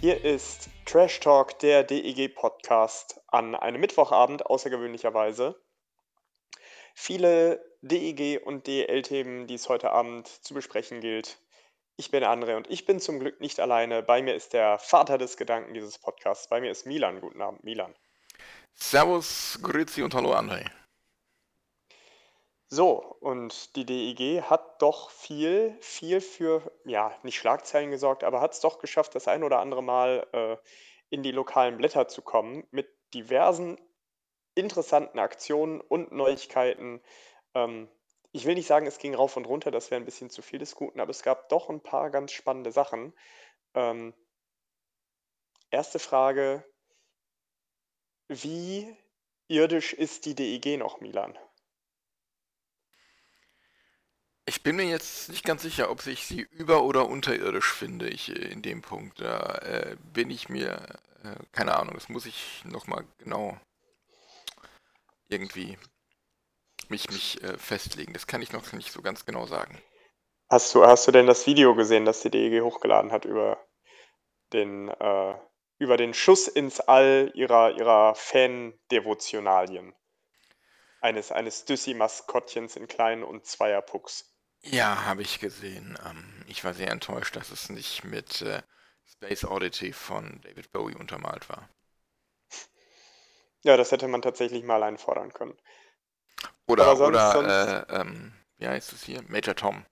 Hier ist Trash Talk, der DEG Podcast an einem Mittwochabend außergewöhnlicherweise. Viele DEG und DEL-Themen, die es heute Abend zu besprechen gilt. Ich bin André und ich bin zum Glück nicht alleine. Bei mir ist der Vater des Gedanken dieses Podcasts. Bei mir ist Milan. Guten Abend, Milan. Servus, Grüezi und hallo André. So, und die DEG hat doch viel, viel für, ja, nicht Schlagzeilen gesorgt, aber hat es doch geschafft, das ein oder andere Mal äh, in die lokalen Blätter zu kommen mit diversen interessanten Aktionen und Neuigkeiten. Ähm, ich will nicht sagen, es ging rauf und runter, das wäre ein bisschen zu viel des Guten, aber es gab doch ein paar ganz spannende Sachen. Ähm, erste Frage, wie irdisch ist die DEG noch, Milan? Ich bin mir jetzt nicht ganz sicher, ob ich sie über- oder unterirdisch finde, ich, äh, in dem Punkt. Da äh, bin ich mir, äh, keine Ahnung, das muss ich nochmal genau irgendwie mich, mich äh, festlegen. Das kann ich noch nicht so ganz genau sagen. Hast du, hast du denn das Video gesehen, das die DEG hochgeladen hat über den, äh, über den Schuss ins All ihrer, ihrer Fan-Devotionalien? Eines, eines Düssi-Maskottchens in kleinen und zweier Pucks. Ja, habe ich gesehen. Ähm, ich war sehr enttäuscht, dass es nicht mit äh, Space Oddity von David Bowie untermalt war. Ja, das hätte man tatsächlich mal einfordern können. Oder, sonst- oder, sonst- äh, ähm, wie heißt es hier? Major Tom.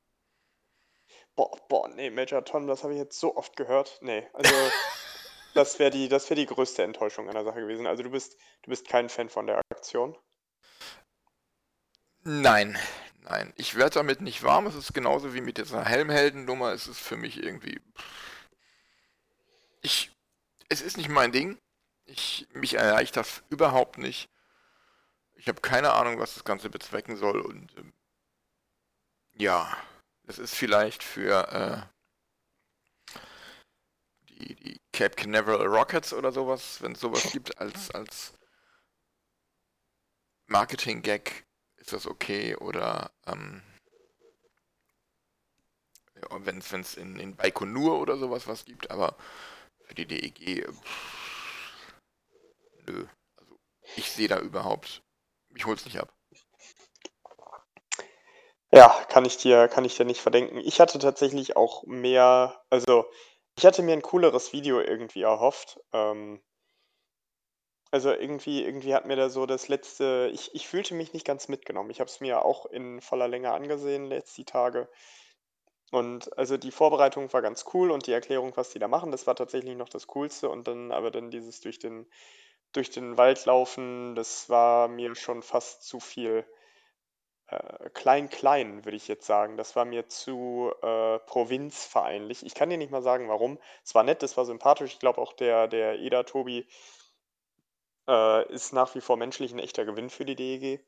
Boah, boah, nee, Major Tom, das habe ich jetzt so oft gehört. Nee, also das wäre die, das wär die größte Enttäuschung an der Sache gewesen. Also du bist, du bist kein Fan von der Aktion. Nein, nein. Ich werde damit nicht warm. Es ist genauso wie mit dieser Helmhelden-Nummer. Es ist für mich irgendwie. Ich. Es ist nicht mein Ding. Ich, mich erreicht das überhaupt nicht. Ich habe keine Ahnung, was das Ganze bezwecken soll. Und ähm, ja, das ist vielleicht für äh, die, die Cape Canaveral Rockets oder sowas, wenn es sowas gibt als, als Marketing-Gag ist das okay oder ähm, ja, wenn es in, in Baikonur oder sowas was gibt, aber für die DEG pff, nö. Also ich sehe da überhaupt, mich hol's nicht ab. Ja, kann ich dir, kann ich dir nicht verdenken. Ich hatte tatsächlich auch mehr, also ich hatte mir ein cooleres Video irgendwie erhofft. Ähm, also irgendwie, irgendwie hat mir da so das letzte, ich, ich fühlte mich nicht ganz mitgenommen. Ich habe es mir auch in voller Länge angesehen, letzte Tage. Und also die Vorbereitung war ganz cool und die Erklärung, was die da machen, das war tatsächlich noch das Coolste. Und dann aber dann dieses durch den, durch den Wald laufen, das war mir schon fast zu viel äh, klein-klein, würde ich jetzt sagen. Das war mir zu äh, provinzvereinlich. Ich kann dir nicht mal sagen, warum. Es war nett, es war sympathisch. Ich glaube auch der, der Eda Tobi äh, ist nach wie vor menschlich ein echter Gewinn für die DEG.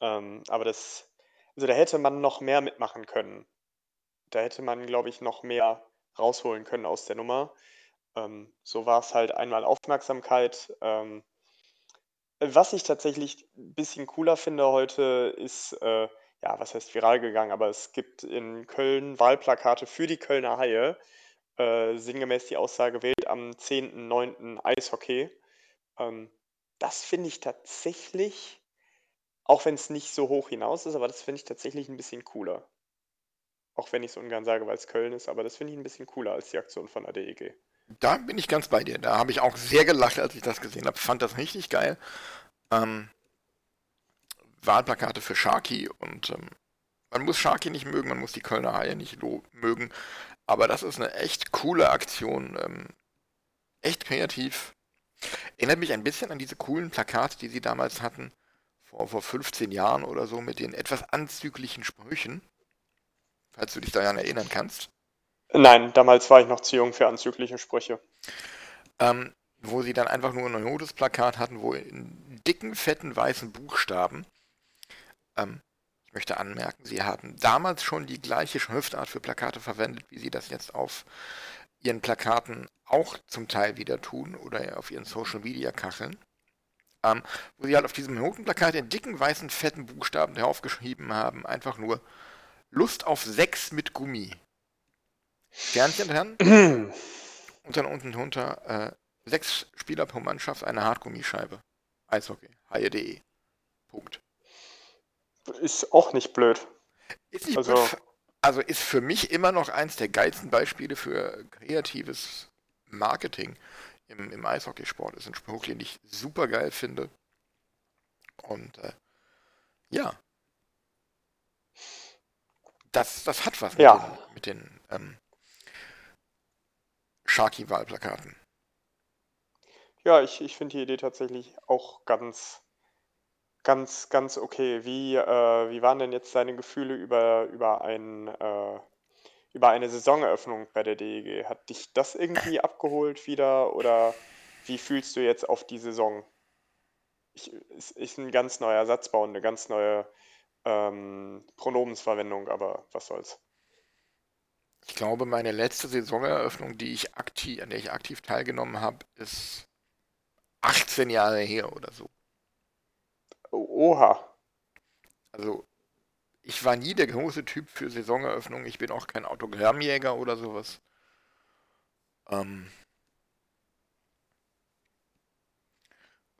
Ähm, aber das, also da hätte man noch mehr mitmachen können. Da hätte man, glaube ich, noch mehr rausholen können aus der Nummer. Ähm, so war es halt einmal Aufmerksamkeit. Ähm, was ich tatsächlich ein bisschen cooler finde heute, ist, äh, ja, was heißt viral gegangen, aber es gibt in Köln Wahlplakate für die Kölner Haie. Äh, sinngemäß die Aussage wählt am 10.9. Eishockey. Ähm, das finde ich tatsächlich, auch wenn es nicht so hoch hinaus ist, aber das finde ich tatsächlich ein bisschen cooler. Auch wenn ich es ungern sage, weil es Köln ist, aber das finde ich ein bisschen cooler als die Aktion von der DEG. Da bin ich ganz bei dir. Da habe ich auch sehr gelacht, als ich das gesehen habe. Fand das richtig geil. Ähm, Wahlplakate für Sharky und ähm, man muss Sharky nicht mögen, man muss die Kölner Haie nicht mögen. Aber das ist eine echt coole Aktion. Ähm, echt kreativ. Erinnert mich ein bisschen an diese coolen Plakate, die sie damals hatten, vor, vor 15 Jahren oder so, mit den etwas anzüglichen Sprüchen. Falls du dich daran erinnern kannst. Nein, damals war ich noch zu jung für anzügliche Sprüche. ähm, wo sie dann einfach nur ein Notice-Plakat hatten, wo in dicken, fetten, weißen Buchstaben, ähm, ich möchte anmerken, sie haben damals schon die gleiche Schriftart für Plakate verwendet, wie sie das jetzt auf ihren Plakaten auch zum Teil wieder tun oder auf ihren Social-Media-Kacheln. Ähm, wo sie halt auf diesem Notenplakat in dicken, weißen, fetten Buchstaben draufgeschrieben haben, einfach nur Lust auf Sex mit Gummi. Sternchen dran. und dann unten drunter äh, sechs Spieler pro Mannschaft, eine Hartgummischeibe. Eishockey, haie.de. Punkt. Ist auch nicht blöd. Ist nicht Also- blöd. Also ist für mich immer noch eins der geilsten Beispiele für kreatives Marketing im, im Eishockeysport. Ist ein Spruch, den ich super geil finde. Und äh, ja. Das, das hat was mit Ja. den, mit den ähm, Sharky-Wahlplakaten. Ja, ich, ich finde die Idee tatsächlich auch ganz, ganz, ganz okay. Wie, äh, wie waren denn jetzt deine Gefühle über, über, ein, äh, über eine Saisoneröffnung bei der DEG? Hat dich das irgendwie abgeholt wieder oder wie fühlst du jetzt auf die Saison? Ich, es ist ein ganz neuer Satzbau, eine ganz neue ähm, Pronomensverwendung, aber was soll's. Ich glaube, meine letzte Saisoneröffnung, die ich aktiv, an der ich aktiv teilgenommen habe, ist 18 Jahre her oder so. Oha. Also, ich war nie der große Typ für Saisoneröffnung. Ich bin auch kein Autogrammjäger oder sowas. Ähm,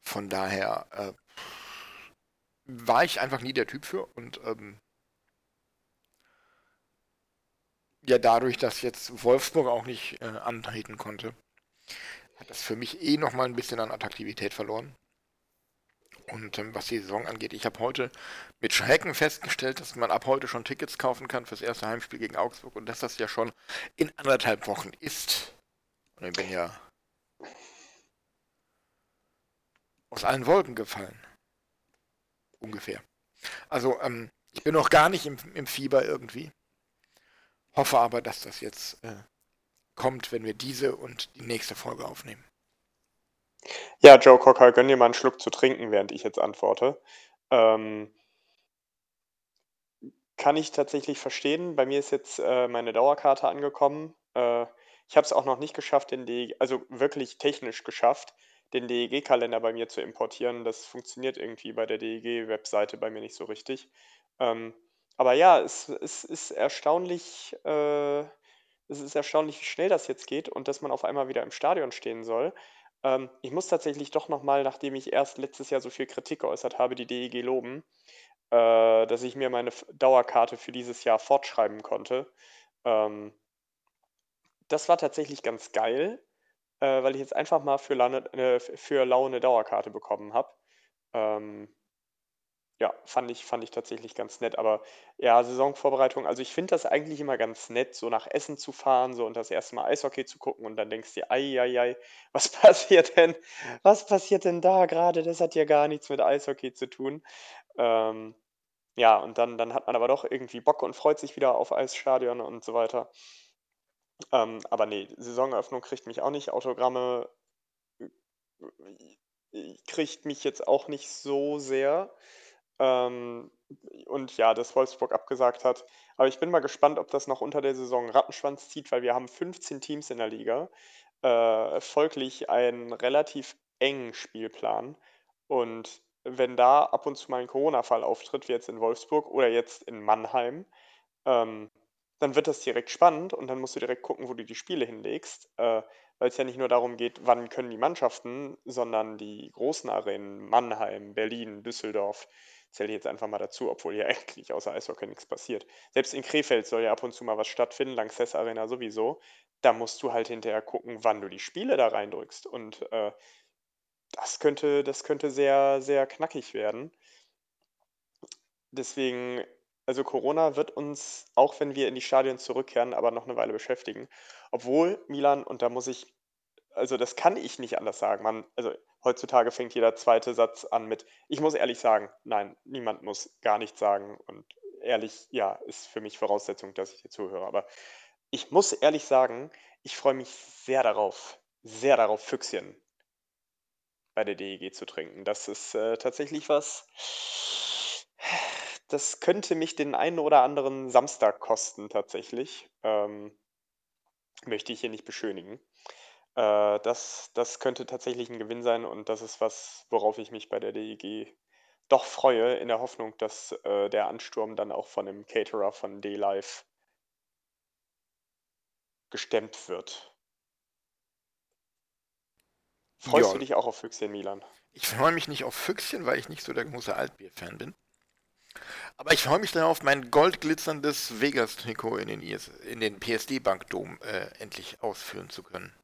von daher äh, war ich einfach nie der Typ für und ähm, ja, dadurch, dass jetzt Wolfsburg auch nicht äh, antreten konnte, hat das für mich eh nochmal ein bisschen an Attraktivität verloren. Und ähm, was die Saison angeht, ich habe heute mit Schrecken festgestellt, dass man ab heute schon Tickets kaufen kann fürs erste Heimspiel gegen Augsburg und dass das ja schon in anderthalb Wochen ist. Und ich bin ja aus allen Wolken gefallen. Ungefähr. Also, ähm, ich bin noch gar nicht im, im Fieber irgendwie. Hoffe aber, dass das jetzt äh, kommt, wenn wir diese und die nächste Folge aufnehmen. Ja, Joe Cocker, gönn dir mal einen Schluck zu trinken, während ich jetzt antworte. Ähm, kann ich tatsächlich verstehen. Bei mir ist jetzt äh, meine Dauerkarte angekommen. Äh, ich habe es auch noch nicht geschafft, den DEG, also wirklich technisch geschafft, den DEG-Kalender bei mir zu importieren. Das funktioniert irgendwie bei der DEG-Webseite bei mir nicht so richtig. Ähm, aber ja, es, es ist erstaunlich, äh, es ist erstaunlich, wie schnell das jetzt geht und dass man auf einmal wieder im Stadion stehen soll. Ähm, ich muss tatsächlich doch nochmal, nachdem ich erst letztes Jahr so viel Kritik geäußert habe, die DEG loben, äh, dass ich mir meine Dauerkarte für dieses Jahr fortschreiben konnte. Ähm, das war tatsächlich ganz geil, äh, weil ich jetzt einfach mal für Laune, äh, für Lau eine Dauerkarte bekommen habe. Ähm, ja, fand ich, fand ich tatsächlich ganz nett. Aber ja, Saisonvorbereitung, also ich finde das eigentlich immer ganz nett, so nach Essen zu fahren, so und das erste Mal Eishockey zu gucken und dann denkst du dir, ei, ei, ei, was passiert denn? Was passiert denn da gerade? Das hat ja gar nichts mit Eishockey zu tun. Ähm, ja, und dann, dann hat man aber doch irgendwie Bock und freut sich wieder auf Eisstadion und so weiter. Ähm, aber nee, Saisoneröffnung kriegt mich auch nicht. Autogramme äh, kriegt mich jetzt auch nicht so sehr. Ähm, und ja, dass Wolfsburg abgesagt hat. Aber ich bin mal gespannt, ob das noch unter der Saison Rattenschwanz zieht, weil wir haben 15 Teams in der Liga. Äh, folglich einen relativ engen Spielplan. Und wenn da ab und zu mal ein Corona-Fall auftritt, wie jetzt in Wolfsburg oder jetzt in Mannheim, ähm, dann wird das direkt spannend und dann musst du direkt gucken, wo du die Spiele hinlegst, äh, weil es ja nicht nur darum geht, wann können die Mannschaften, sondern die großen Arenen, Mannheim, Berlin, Düsseldorf, zähle ich jetzt einfach mal dazu, obwohl hier eigentlich außer Eishockey nichts passiert. Selbst in Krefeld soll ja ab und zu mal was stattfinden, Lanxess Arena sowieso. Da musst du halt hinterher gucken, wann du die Spiele da reindrückst. Und äh, das könnte, das könnte sehr, sehr knackig werden. Deswegen, also Corona wird uns, auch wenn wir in die Stadien zurückkehren, aber noch eine Weile beschäftigen. Obwohl Milan, und da muss ich, also das kann ich nicht anders sagen, man, also heutzutage fängt jeder zweite Satz an mit, ich muss ehrlich sagen, nein, niemand muss gar nichts sagen. Und ehrlich, ja, ist für mich Voraussetzung, dass ich dir zuhöre. Aber ich muss ehrlich sagen, ich freue mich sehr darauf, sehr darauf Füchschen bei der DEG zu trinken. Das ist äh, tatsächlich was, das könnte mich den einen oder anderen Samstag kosten tatsächlich. Ähm, möchte ich hier nicht beschönigen. Äh, das, das könnte tatsächlich ein Gewinn sein und das ist was, worauf ich mich bei der DEG doch freue, in der Hoffnung, dass äh, der Ansturm dann auch von dem Caterer von D-Live gestemmt wird. Freust Ja. du dich auch auf Füchschen Milan? Ich freue mich nicht auf Füchschen, weil ich nicht so der große Altbier-Fan bin. Aber ich freue mich darauf, mein goldglitzerndes Vegas-Trikot in den, IS in den PSD-Bankdom äh, endlich ausführen zu können.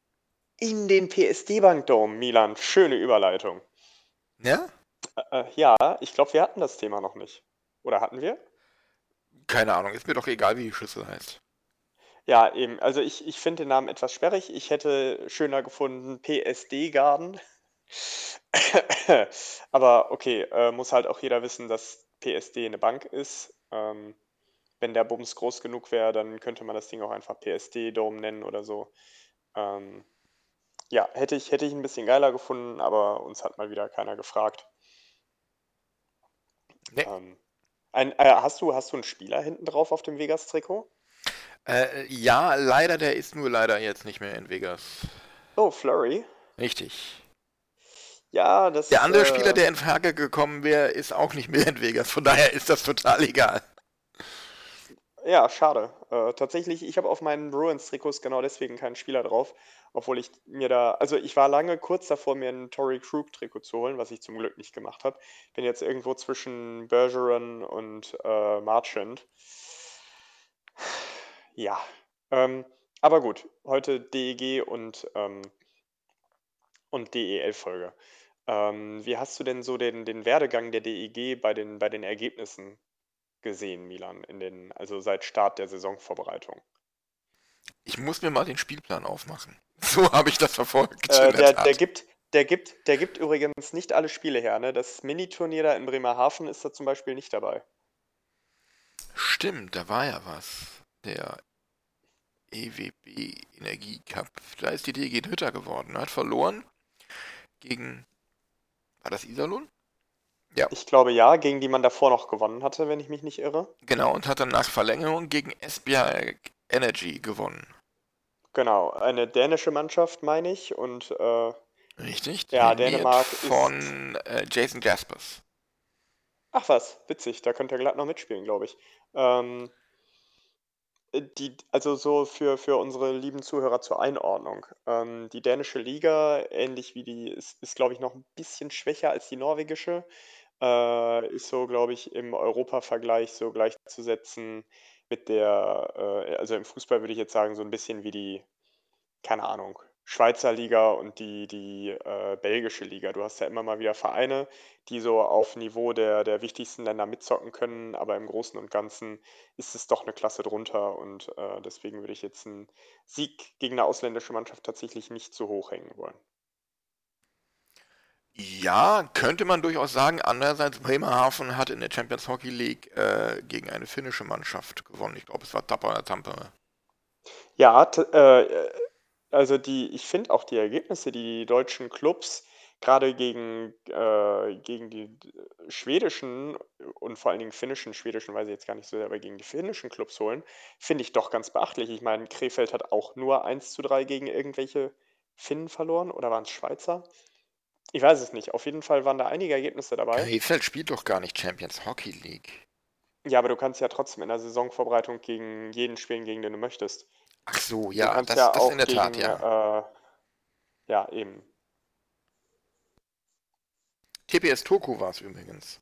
In den PSD-Bankdom, Milan. Schöne Überleitung. Ja? Äh, äh, ja, ich glaube, wir hatten das Thema noch nicht. Oder hatten wir? Keine Ahnung, ist mir doch egal, wie die Schüssel heißt. Ja, eben. Also ich, ich finde den Namen etwas sperrig. Ich hätte schöner gefunden PSD-Garden. Aber okay, äh, muss halt auch jeder wissen, dass PSD eine Bank ist. Ähm, wenn der Bums groß genug wäre, dann könnte man das Ding auch einfach PSD-Dome nennen oder so. Ähm, ja, hätte ich, hätte ich ein bisschen geiler gefunden, aber uns hat mal wieder keiner gefragt. Nee. Ähm, ein, äh, hast du, hast du einen Spieler hinten drauf auf dem Vegas-Trikot? Äh, ja, leider, der ist nur leider jetzt nicht mehr in Vegas. Oh, Flurry. Richtig. Ja, das Der andere äh, Spieler, der in Frage gekommen wäre, ist auch nicht mehr in Vegas. Von daher ist das total egal. Ja, schade. Äh, tatsächlich, ich habe auf meinen Bruins-Trikots genau deswegen keinen Spieler drauf, obwohl ich mir da, also ich war lange kurz davor, mir ein Tory Krug-Trikot zu holen, was ich zum Glück nicht gemacht habe. Bin jetzt irgendwo zwischen Bergeron und äh, Marchand. Ja, ähm, aber gut, heute DEG und, ähm, und DEL-Folge. Ähm, wie hast du denn so den, den Werdegang der DEG bei den, bei den Ergebnissen gesehen, Milan, in den, also seit Start der Saisonvorbereitung? Ich muss mir mal den Spielplan aufmachen. So habe ich das verfolgt. Äh, der der, gibt, der, gibt, der gibt übrigens nicht alle Spiele her. Ne? Das Miniturnier da in Bremerhaven ist da zum Beispiel nicht dabei. Stimmt, da war ja was. Der EWB Energie Cup. Da ist die DG Hütter geworden. Hat verloren gegen. War das Iserlohn? Ich glaube ja, gegen die man davor noch gewonnen hatte, wenn ich mich nicht irre. Genau, und hat dann nach Verlängerung gegen Esbjerg Energy gewonnen. Genau, eine dänische Mannschaft, meine ich. Und äh, Richtig? Ja, Dänemark ist- Von äh, Jason Jaspers. ach was, witzig, da könnte er glatt noch mitspielen, glaube ich. Ähm, die, also so für, für unsere lieben Zuhörer zur Einordnung. Ähm, die dänische Liga, ähnlich wie die, ist, ist glaube ich, noch ein bisschen schwächer als die norwegische. Äh, ist so, glaube ich, im Europa-Vergleich so gleichzusetzen mit der, äh, also im Fußball würde ich jetzt sagen, so ein bisschen wie die, keine Ahnung, Schweizer Liga und die, die äh, belgische Liga. Du hast ja immer mal wieder Vereine, die so auf Niveau der, der wichtigsten Länder mitzocken können, aber im Großen und Ganzen ist es doch eine Klasse drunter und äh, deswegen würde ich jetzt einen Sieg gegen eine ausländische Mannschaft tatsächlich nicht zu hoch hängen wollen. Ja, könnte man durchaus sagen. Andererseits, Bremerhaven hat in der Champions Hockey League äh, gegen eine finnische Mannschaft gewonnen. Ich glaube, es war Tappa oder Tampere. Ja, äh, also die, ich finde auch die Ergebnisse, die die deutschen Clubs gerade gegen, äh, gegen die schwedischen und vor allen Dingen finnischen, schwedischen weiß ich jetzt gar nicht so sehr, aber gegen die finnischen Clubs holen, finde ich doch ganz beachtlich. Ich meine, Krefeld hat auch nur 1 zu 3 gegen irgendwelche Finnen verloren oder waren es Schweizer? Ich weiß es nicht. Auf jeden Fall waren da einige Ergebnisse dabei. Krefeld spielt doch gar nicht Champions Hockey League. Ja, aber du kannst ja trotzdem in der Saisonvorbereitung gegen jeden spielen, gegen den du möchtest. Ach so, ja, das, ja das in der Tat, gegen, ja. Äh, ja, eben. TPS Turku war es übrigens.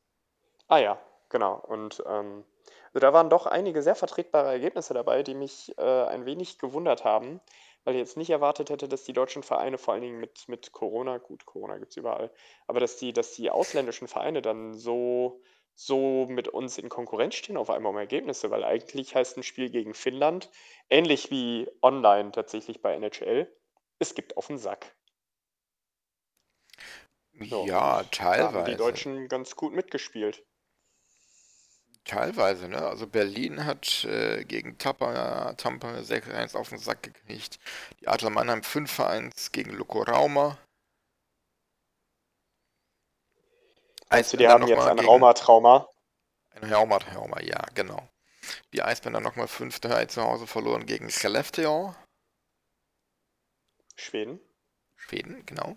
Ah ja, genau. Und ähm, also da waren doch einige sehr vertretbare Ergebnisse dabei, die mich äh, ein wenig gewundert haben, weil ich jetzt nicht erwartet hätte, dass die deutschen Vereine vor allen Dingen mit, mit Corona, gut, Corona gibt es überall, aber dass die, dass die ausländischen Vereine dann so, so mit uns in Konkurrenz stehen auf einmal um Ergebnisse, weil eigentlich heißt ein Spiel gegen Finnland, ähnlich wie online tatsächlich bei NHL, es gibt auf den Sack. So, Ja, und Da haben die teilweise. Deutschen ganz gut mitgespielt. Teilweise, ne? Also Berlin hat äh, gegen Tampa, Tampa 6-1 auf den Sack gekriegt. Die Adler Mannheim 5-1 gegen Luko Rauma. Also die haben jetzt ein Raumatrauma. Ein Raumatrauma, ja, genau. Die Eisbänder nochmal 5-3 zu Hause verloren gegen Skellefteå. Schweden. Schweden, genau.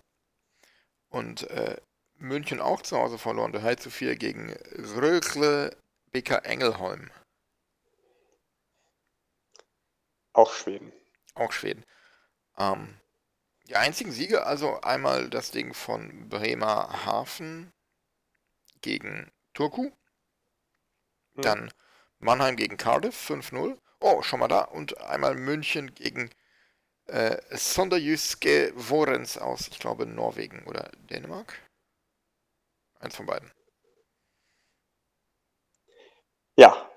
Und äh, München auch zu Hause verloren, 3 zu 4 gegen Rögle BK Engelholm. Auch Schweden. Auch Schweden. Ähm, die einzigen Siege, also einmal das Ding von Bremerhaven gegen Turku. Hm. Dann Mannheim gegen Cardiff 5-0. Oh, schon mal da. Und einmal München gegen äh, Sonderjyske Vorens aus, ich glaube, Norwegen oder Dänemark. Eins von beiden. Ja.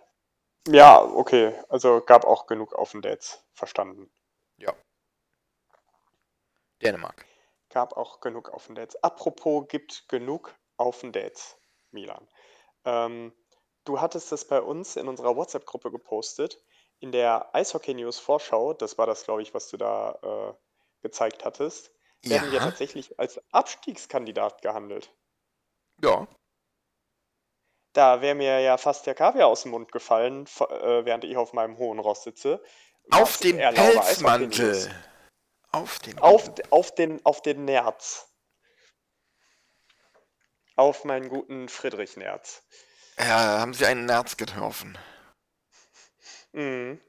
Ja, okay. Also gab auch genug auf den Dates. Verstanden. Ja. Dänemark. Gab auch genug auf den Dates. Apropos, gibt genug auf den Dates, Milan. Ähm, du hattest es bei uns in unserer WhatsApp-Gruppe gepostet. In der Eishockey News Vorschau, das war das, glaube ich, was du da äh, gezeigt hattest, werden ja. wir tatsächlich als Abstiegskandidat gehandelt. Ja. Da wäre mir ja fast der Kaviar aus dem Mund gefallen, äh, während ich auf meinem hohen Ross sitze. Auf den Pelzmantel. Auf den, auf, auf, den, auf den Nerz. Auf meinen guten Friedrich Nerz. Ja, haben Sie einen Nerz getroffen. Mhm.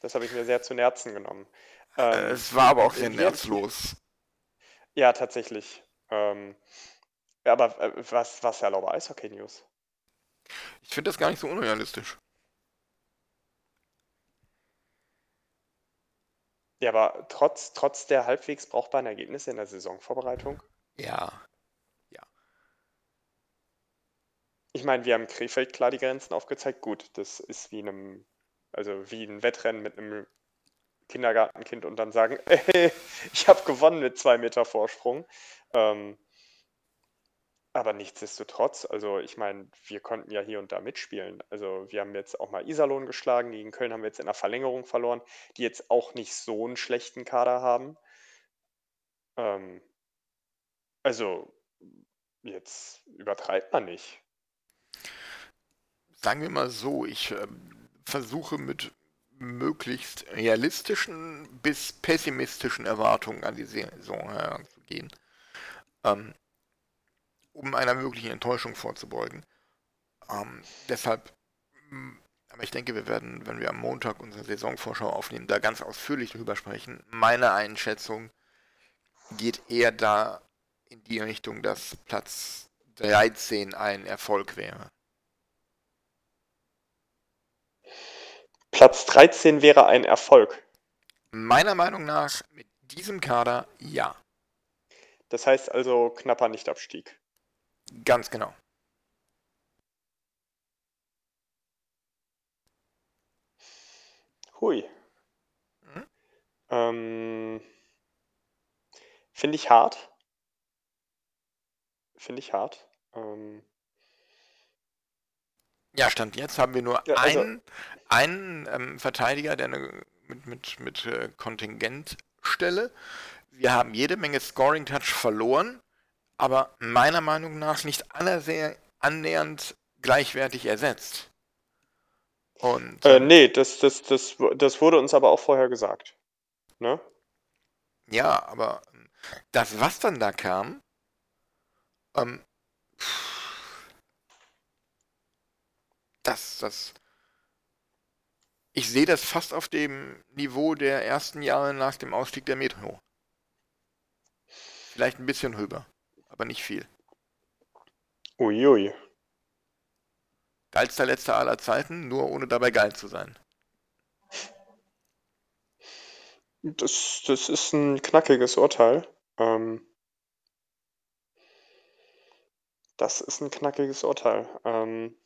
Das habe ich mir sehr zu Nerzen genommen. Ähm, es war aber auch sehr nerzlos. Ja, tatsächlich. Ähm, ja, aber äh, was, was erlaube Eishockey News? Ich finde das gar nicht so unrealistisch. Ja, aber trotz, trotz der halbwegs brauchbaren Ergebnisse in der Saisonvorbereitung? Ja. Ja. Ich meine, wir haben Krefeld klar die Grenzen aufgezeigt. Gut, das ist wie einem, also wie ein Wettrennen mit einem Kindergartenkind und dann sagen, ich habe gewonnen mit zwei Meter Vorsprung. Ähm, aber nichtsdestotrotz, also ich meine, wir konnten ja hier und da mitspielen. Also wir haben jetzt auch mal Iserlohn geschlagen, gegen Köln haben wir jetzt in der Verlängerung verloren, die jetzt auch nicht so einen schlechten Kader haben. Ähm, also jetzt übertreibt man nicht. Sagen wir mal so, ich äh, versuche mit möglichst realistischen bis pessimistischen Erwartungen an die Saison heranzugehen. Ähm, um einer möglichen Enttäuschung vorzubeugen. Ähm, deshalb, mm, aber ich denke, wir werden, wenn wir am Montag unsere Saisonvorschau aufnehmen, da ganz ausführlich drüber sprechen. Meine Einschätzung geht eher da in die Richtung, dass Platz 13 ein Erfolg wäre. Platz 13 wäre ein Erfolg. Meiner Meinung nach mit diesem Kader ja. Das heißt also knapper Nichtabstieg. Ganz genau. Hui. Mhm. Ähm, Finde ich hart. Finde ich hart. Ähm, ja, Stand jetzt haben wir nur ja, also, einen, einen ähm, Verteidiger, der eine, mit, mit, mit äh, Kontingentstelle. Wir haben jede Menge Scoring-Touch verloren aber meiner Meinung nach nicht annähernd gleichwertig ersetzt. Und, äh, nee, das, das, das, das wurde uns aber auch vorher gesagt. Ne? Ja, aber das, was dann da kam, ähm, das, das, ich sehe das fast auf dem Niveau der ersten Jahre nach dem Ausstieg der Metro. Vielleicht ein bisschen höher aber nicht viel. Uiui. Geilster letzter aller Zeiten, nur ohne dabei geil zu sein. Das, das ist ein knackiges Urteil. Ähm, das ist ein knackiges Urteil. Ähm,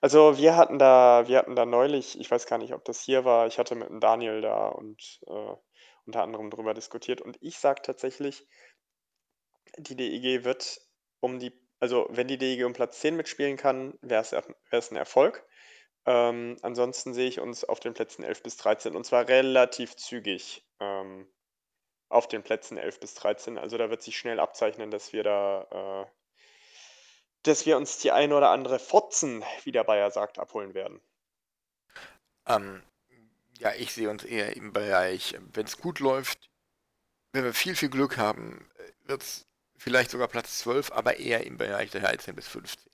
also wir hatten da, wir hatten da neulich, ich weiß gar nicht, ob das hier war, ich hatte mit dem Daniel da und äh, unter anderem drüber diskutiert und ich sage tatsächlich, die DEG wird um die also wenn die DEG um Platz 10 mitspielen kann, wäre es ein Erfolg. Ähm, ansonsten sehe ich uns auf den Plätzen 11 bis 13 und zwar relativ zügig ähm, auf den Plätzen 11 bis 13. Also da wird sich schnell abzeichnen, dass wir da, äh, dass wir uns die eine oder andere Fotzen, wie der Bayer sagt, abholen werden. Ähm, ja, ich sehe uns eher im Bereich, wenn es gut läuft, wenn wir viel, viel Glück haben, wird es vielleicht sogar Platz 12, aber eher im Bereich der 13 bis 15.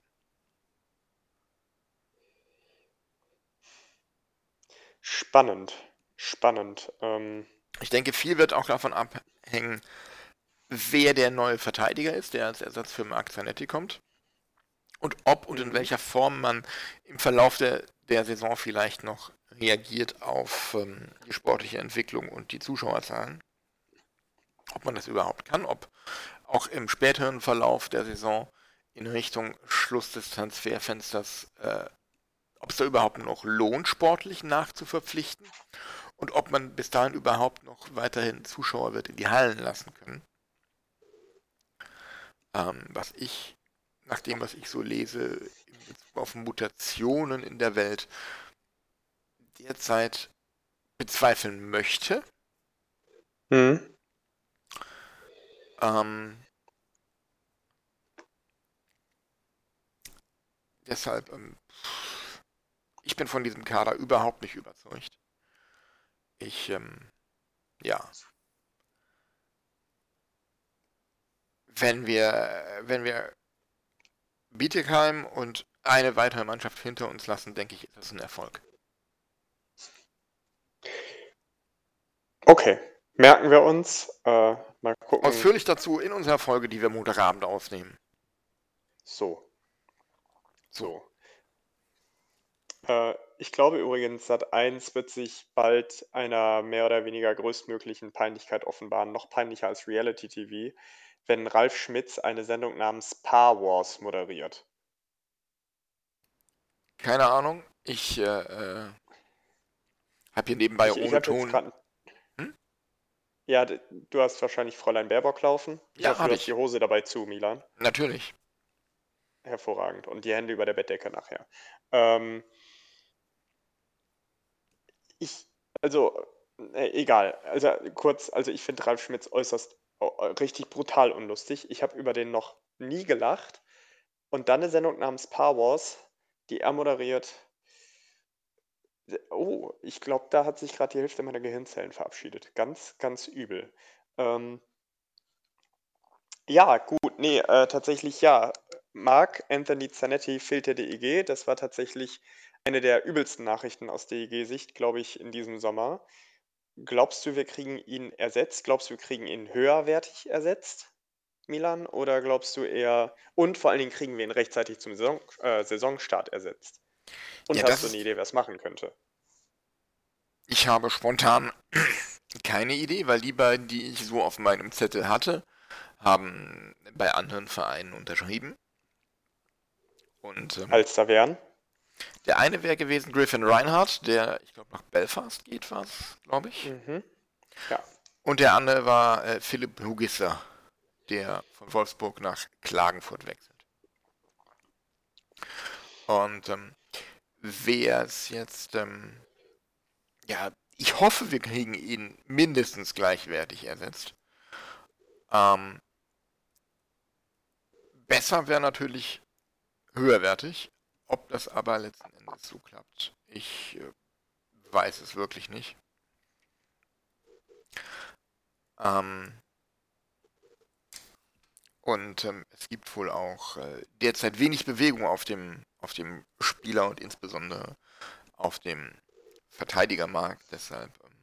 Spannend, spannend. Ähm, ich denke, viel wird auch davon abhängen, wer der neue Verteidiger ist, der als Ersatz für Marc Zanetti kommt. Und ob und in mhm. welcher Form man im Verlauf der, der Saison vielleicht noch reagiert auf ähm, die sportliche Entwicklung und die Zuschauerzahlen. Ob man das überhaupt kann, ob auch im späteren Verlauf der Saison in Richtung Schluss des Transferfensters, äh, ob es da überhaupt noch lohnt, sportlich nachzuverpflichten und ob man bis dahin überhaupt noch weiterhin Zuschauer wird in die Hallen lassen können. Ähm, was ich, nach dem, was ich so lese, in Bezug auf Mutationen in der Welt, derzeit bezweifeln möchte. Mhm. Ähm, deshalb, ähm, ich bin von diesem Kader überhaupt nicht überzeugt. Ich, ähm, ja. Wenn wir, wenn wir Bietigheim und eine weitere Mannschaft hinter uns lassen, denke ich, ist das ein Erfolg. Okay, merken wir uns. Äh, mal gucken. Ausführlich dazu in unserer Folge, die wir Montagabend aufnehmen. So. So. Äh, ich glaube übrigens, Sat 1 wird sich bald einer mehr oder weniger größtmöglichen Peinlichkeit offenbaren, noch peinlicher als Reality TV, wenn Ralf Schmitz eine Sendung namens Paar Wars moderiert. Keine Ahnung. Ich äh, äh, habe hier nebenbei ich, ohne ich Ton. Ja, du hast wahrscheinlich Fräulein Baerbock laufen. Ich ja, hoffe, du hast die Hose dabei zu, Milan. Natürlich. Hervorragend. Und die Hände über der Bettdecke nachher. Ähm, ich, also, äh, egal. Also kurz, also ich finde Ralf Schmitz äußerst oh, richtig brutal unlustig. Ich habe über den noch nie gelacht. Und dann eine Sendung namens Paar Wars, die er moderiert. Oh, ich glaube, da hat sich gerade die Hälfte meiner Gehirnzellen verabschiedet. Ganz, ganz übel. Ähm, ja, gut, nee, äh, tatsächlich ja. Mark Anthony Zanetti fehlt der DEG. Das war tatsächlich eine der übelsten Nachrichten aus DEG-Sicht, glaube ich, in diesem Sommer. Glaubst du, wir kriegen ihn ersetzt? Glaubst du, wir kriegen ihn höherwertig ersetzt, Milan? Oder glaubst du eher, und vor allen Dingen kriegen wir ihn rechtzeitig zum Saison, äh, Saisonstart ersetzt? Und ja, hast du eine Idee, wer es machen könnte? Ich habe spontan keine Idee, weil die beiden, die ich so auf meinem Zettel hatte, haben bei anderen Vereinen unterschrieben. Und, ähm, Als da wären? Der eine wäre gewesen Griffin Reinhardt, der, ich glaube, nach Belfast geht, war es, glaube ich. Mhm. Ja. Und der andere war äh, Philipp Hugisser, der von Wolfsburg nach Klagenfurt wechselt. Und ähm, wer es jetzt, ähm, ja, ich hoffe, wir kriegen ihn mindestens gleichwertig ersetzt. Ähm, besser wäre natürlich höherwertig, ob das aber letzten Endes so klappt, ich äh, weiß es wirklich nicht. Ähm, und ähm, es gibt wohl auch äh, derzeit wenig Bewegung auf dem, auf dem Spieler und insbesondere auf dem Verteidigermarkt. Deshalb ähm,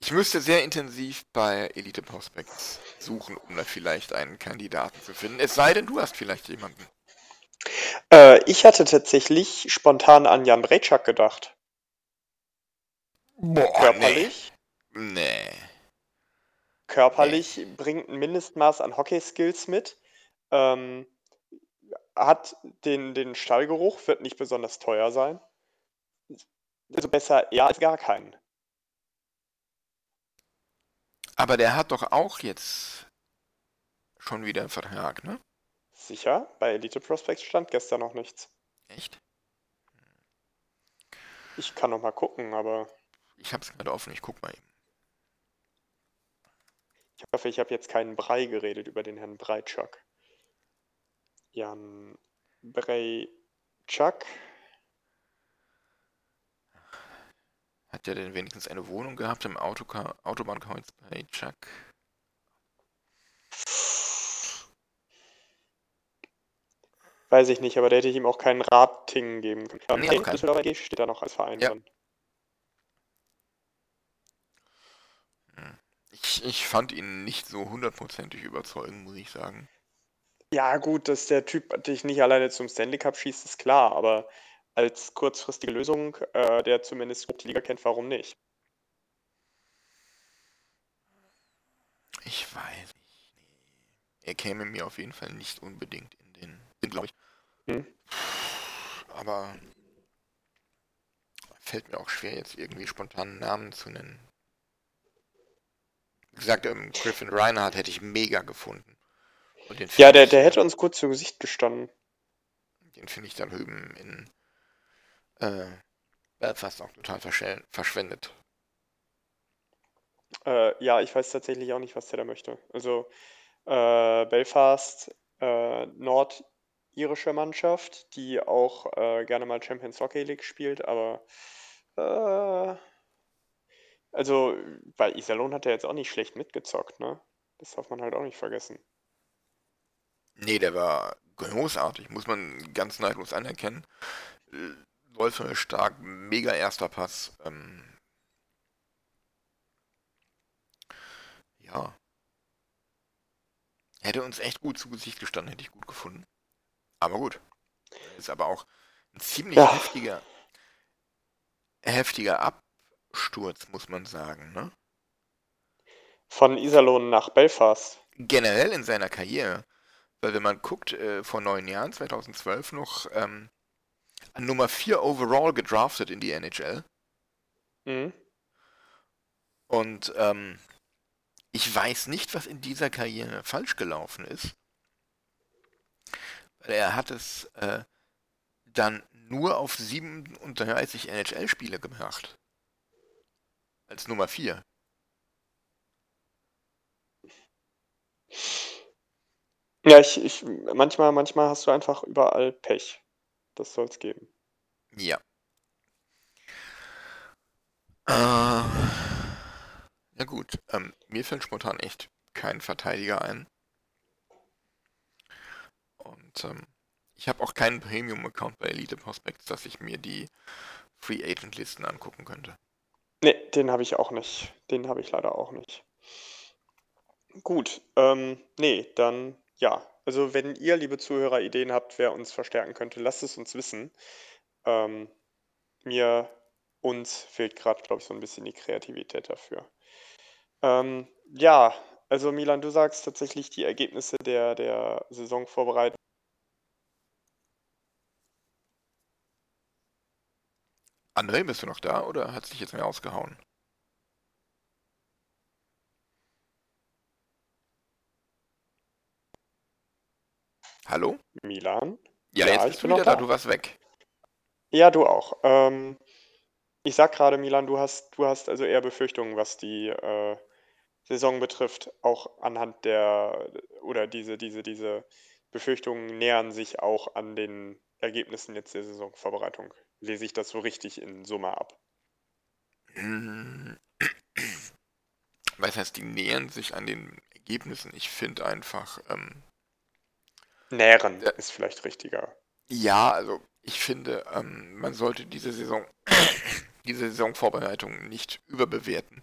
ich müsste sehr intensiv bei Elite Prospects suchen, um da vielleicht einen Kandidaten zu finden. Es sei denn, du hast vielleicht jemanden. Äh, ich hatte tatsächlich spontan an Jan Brejczak gedacht. Boah, Körperlich. Nee. nee. Körperlich nee. bringt ein Mindestmaß an Hockey-Skills mit. Ähm, hat den, den Stallgeruch, wird nicht besonders teuer sein. Also besser eher als gar keinen. Aber der hat doch auch jetzt schon wieder einen Vertrag, ne? Sicher? Bei Elite Prospects stand gestern noch nichts. Echt? Ich kann noch mal gucken, aber Ich hab's gerade offen, ich guck mal eben. ich hoffe, ich habe jetzt keinen Brei geredet über den Herrn Breitschak. Jan Breitschak. Hat der denn wenigstens eine Wohnung gehabt im Autoka Autobahnkreuz bei Chuck? Weiß ich nicht, aber da hätte ich ihm auch keinen Rating geben können. Nee, Nee, auch keinen. Düsseldorfer AG steht da noch als Verein Ja. drin. Ich, ich fand ihn nicht so hundertprozentig überzeugend, muss ich sagen. Ja, gut, dass der Typ dich nicht alleine zum Stanley Cup schießt, ist klar, aber als kurzfristige Lösung, äh, der zumindest die Liga kennt, warum nicht? Ich weiß nicht. Er käme mir auf jeden Fall nicht unbedingt in den Sinn, glaube ich. Hm. Aber fällt mir auch schwer, jetzt irgendwie spontan Namen zu nennen. Wie gesagt, ähm, Griffin Reinhardt hätte ich mega gefunden. Den Ja, der, der hätte uns gut zu Gesicht gestanden. Den finde ich da drüben in äh, Belfast auch total verschwendet. Äh, ja, ich weiß tatsächlich auch nicht, was der da möchte. Also äh, Belfast, äh, nordirische Mannschaft, die auch äh, gerne mal Champions Hockey League spielt, aber äh, also bei Iserlohn hat er jetzt auch nicht schlecht mitgezockt, ne? Das darf man halt auch nicht vergessen. Nee, der war großartig, muss man ganz neidlos anerkennen. Äh, Läuferisch stark, mega erster Pass. Ähm, ja. Hätte uns echt gut zu Gesicht gestanden, hätte ich gut gefunden. Aber gut. Ist aber auch ein ziemlich Ja. heftiger, heftiger Absturz, muss man sagen, ne? Von Iserlohn nach Belfast. generell in seiner Karriere. Weil wenn man guckt, äh, vor neun Jahren, 2012 noch, ähm, an Nummer 4 overall gedraftet in die NHL. Mhm. Und ähm, ich weiß nicht, was in dieser Karriere falsch gelaufen ist. Weil er hat es äh, dann nur auf 37 NHL-Spiele gebracht. Als Nummer 4. Ja, ich, ich, manchmal, manchmal hast du einfach überall Pech. Das soll es geben. Ja. Äh, ja gut, ähm, mir fällt spontan echt kein Verteidiger ein. Und ähm, ich habe auch keinen Premium-Account bei Elite Prospects, dass ich mir die Free Agent Listen angucken könnte. Nee, den habe ich auch nicht. Den habe ich leider auch nicht. Gut, ähm, nee, dann ja. Also wenn ihr, liebe Zuhörer, Ideen habt, wer uns verstärken könnte, lasst es uns wissen. Ähm, mir, uns fehlt gerade, glaube ich, so ein bisschen die Kreativität dafür. Ähm, ja, also Milan, du sagst tatsächlich die Ergebnisse der, der Saisonvorbereitung. André, bist du noch da oder hat es dich jetzt mehr ausgehauen? Hallo? Milan? Ja, Ja, jetzt ich bist du wieder da, da. du warst weg. Ja, du auch. Ähm, ich sag gerade, Milan, du hast, du hast also eher Befürchtungen, was die äh, Saison betrifft, auch anhand der, oder diese, diese, diese Befürchtungen nähern sich auch an den Ergebnissen jetzt der Saisonvorbereitung. Lese ich das so richtig in Summe ab? Mm. Was heißt, die nähern sich an den Ergebnissen? Ich finde einfach, ähm, Nähren Ja. ist vielleicht richtiger. ja, also ich finde, ähm, man sollte diese Saison, diese Saisonvorbereitung nicht überbewerten.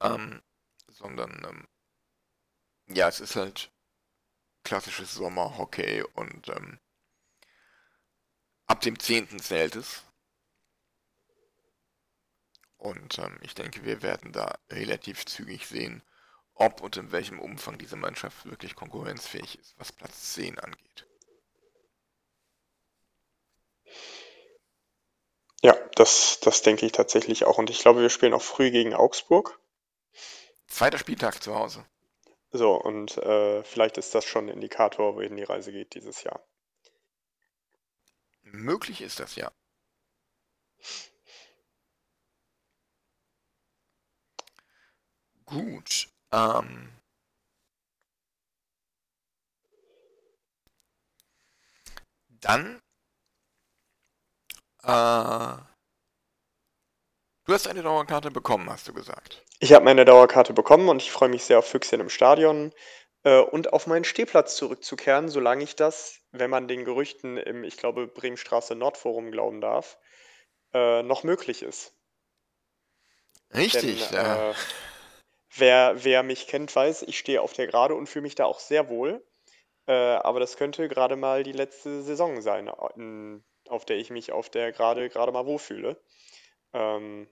Ähm, sondern, ähm, ja, es ist halt klassisches Sommerhockey und ähm, ab dem 10. zählt es. Und ähm, ich denke, wir werden da relativ zügig sehen, ob und in welchem Umfang diese Mannschaft wirklich konkurrenzfähig ist, was Platz 10 angeht. Ja, das, das denke ich tatsächlich auch. Und ich glaube, wir spielen auch früh gegen Augsburg. Zweiter Spieltag zu Hause. So, und äh, vielleicht ist das schon ein Indikator, wohin die Reise geht dieses Jahr. Möglich ist das ja. Gut. Ähm, dann äh, du hast eine Dauerkarte bekommen, hast du gesagt. Ich habe meine Dauerkarte bekommen und ich freue mich sehr auf Füchschen im Stadion äh, und auf meinen Stehplatz zurückzukehren, solange ich das, wenn man den Gerüchten im, ich glaube, Bremenstraße Nordforum glauben darf, äh, noch möglich ist. Richtig, Denn ja. Äh, wer, wer mich kennt, weiß, ich stehe auf der Gerade und fühle mich da auch sehr wohl. Äh, aber das könnte gerade mal die letzte Saison sein, in, auf der ich mich auf der Gerade gerade mal wohlfühle. Ähm,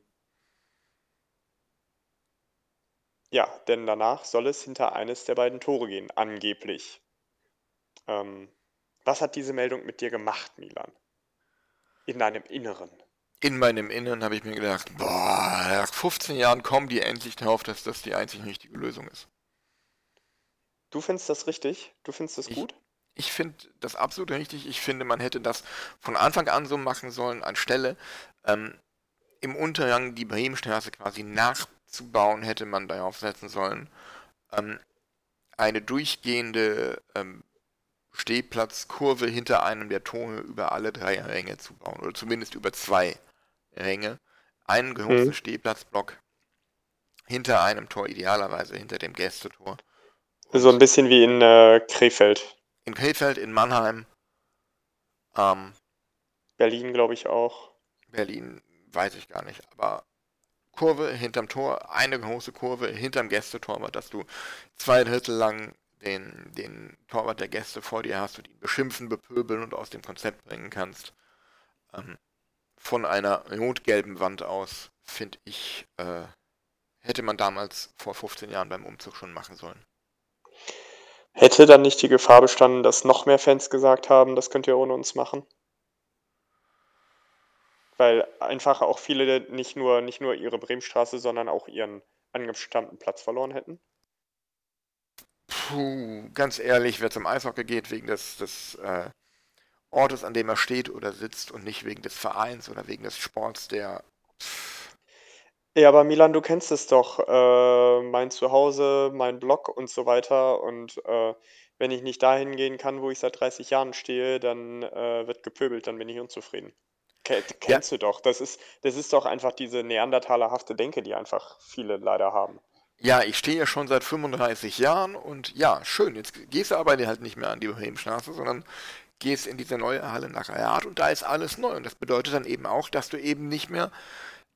ja, denn danach soll es hinter eines der beiden Tore gehen, angeblich. Ähm, was hat diese Meldung mit dir gemacht, Milan? In deinem Inneren. In meinem Inneren habe ich mir gedacht, boah, nach 15 Jahren kommen die endlich darauf, dass das die einzig richtige Lösung ist. Du findest das richtig? Du findest das Ich- gut? Ich finde das absolut richtig. Ich finde, man hätte das von Anfang an so machen sollen, anstelle ähm, im Untergang die Bremenstraße quasi nachzubauen, hätte man darauf setzen sollen, ähm, eine durchgehende ähm, Stehplatzkurve hinter einem der Tore über alle drei Ränge zu bauen. Oder zumindest über zwei Ränge. Einen großen Mhm. Stehplatzblock hinter einem Tor, idealerweise hinter dem Gästetor. So ein bisschen wie in äh, Krefeld. in Krefeld, in Mannheim, ähm, Berlin, glaube ich, auch. Berlin, weiß ich gar nicht, aber Kurve hinterm Tor, eine große Kurve hinterm Gästetorwart, dass du zwei Drittel lang den, den Torwart der Gäste vor dir hast und ihn beschimpfen, bepöbeln und aus dem Konzept bringen kannst. Ähm, von einer rot-gelben Wand aus, finde ich, äh, hätte man damals vor 15 Jahren beim Umzug schon machen sollen. Hätte dann nicht die Gefahr bestanden, dass noch mehr Fans gesagt haben, das könnt ihr ohne uns machen? Weil einfach auch viele nicht nur, nicht nur ihre Bremenstraße, sondern auch ihren angestammten Platz verloren hätten. Puh, ganz ehrlich, wer zum Eishockey geht wegen des, des äh, Ortes, an dem er steht oder sitzt und nicht wegen des Vereins oder wegen des Sports, der Ja, aber Milan, du kennst es doch. Äh, mein Zuhause, mein Blog und so weiter. Und äh, wenn ich nicht dahin gehen kann, wo ich seit 30 Jahren stehe, dann äh, wird gepöbelt, dann bin ich unzufrieden. Ke kennst du doch. Das ist, das ist doch einfach diese neandertalerhafte Denke, die einfach viele leider haben. Ja, ich stehe ja schon seit 35 Jahren und ja, schön. Jetzt gehst du aber halt nicht mehr an die Bremenstraße, sondern gehst in diese neue Halle nach Rad und da ist alles neu. Und das bedeutet dann eben auch, dass du eben nicht mehr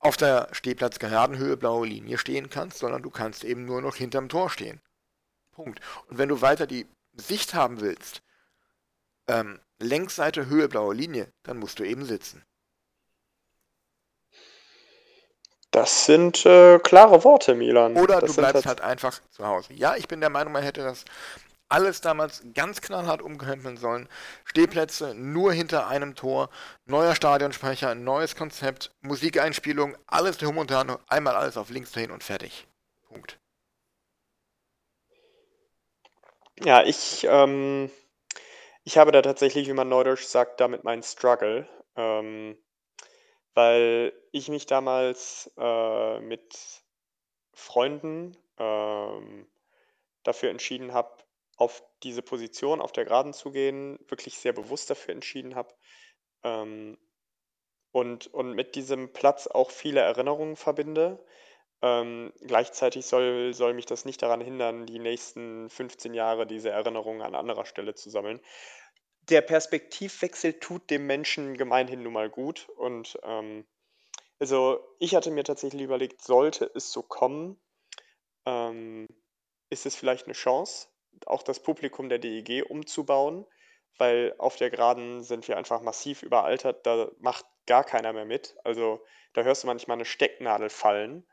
auf der Stehplatzgeradenhöhe blaue Linie stehen kannst, sondern du kannst eben nur noch hinterm Tor stehen. Punkt. Und wenn du weiter die Sicht haben willst, ähm, Längsseite Höhe blaue Linie, dann musst du eben sitzen. Das sind äh, klare Worte, Milan. Oder das du bleibst tats- halt einfach zu Hause. Ja, ich bin der Meinung, man hätte das alles damals ganz knallhart umkrempeln sollen. Stehplätze nur hinter einem Tor, neuer Stadionsprecher, neues Konzept, Musikeinspielung, alles drum und einmal alles auf links drehen und fertig. Punkt. Ja, ich, ähm, ich habe da tatsächlich, wie man neudeutsch sagt, damit meinen Struggle. Ähm, weil ich mich damals äh, mit Freunden ähm, dafür entschieden habe, auf diese Position auf der Geraden zu gehen, wirklich sehr bewusst dafür entschieden habe. Ähm, und, und mit diesem Platz auch viele Erinnerungen verbinde. Ähm, gleichzeitig soll, soll mich das nicht daran hindern, die nächsten 15 Jahre diese Erinnerungen an anderer Stelle zu sammeln. Der Perspektivwechsel tut dem Menschen gemeinhin nun mal gut. Und ähm, also ich hatte mir tatsächlich überlegt, sollte es so kommen, ähm, ist es vielleicht eine Chance, auch das Publikum der DEG umzubauen, weil auf der Geraden sind wir einfach massiv überaltert, da macht gar keiner mehr mit. Also da hörst du manchmal eine Stecknadel fallen.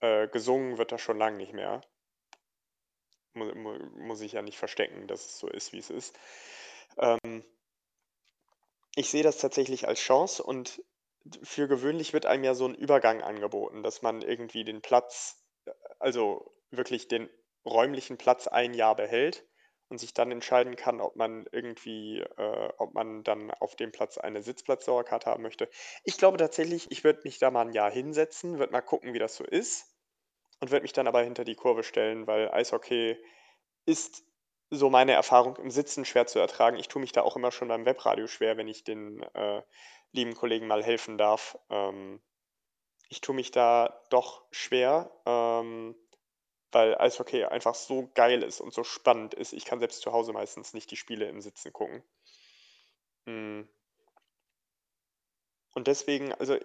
Äh, gesungen wird da schon lange nicht mehr. Mu mu muss ich ja nicht verstecken, dass es so ist, wie es ist. Ähm, ich sehe das tatsächlich als Chance und für gewöhnlich wird einem ja so ein Übergang angeboten, dass man irgendwie den Platz, äh, also wirklich den räumlichen Platz ein Jahr behält und sich dann entscheiden kann, ob man irgendwie, äh, ob man dann auf dem Platz eine Sitzplatzdauerkarte haben möchte. Ich glaube tatsächlich, ich würde mich da mal ein Jahr hinsetzen, würde mal gucken, wie das so ist und würde mich dann aber hinter die Kurve stellen, weil Eishockey ist so meine Erfahrung im Sitzen schwer zu ertragen. Ich tue mich da auch immer schon beim Webradio schwer, wenn ich den äh, lieben Kollegen mal helfen darf. Ähm, ich tue mich da doch schwer. Ähm, weil Eishockey einfach so geil ist und so spannend ist. Ich kann selbst zu Hause meistens nicht die Spiele im Sitzen gucken. Hm. Und deswegen, also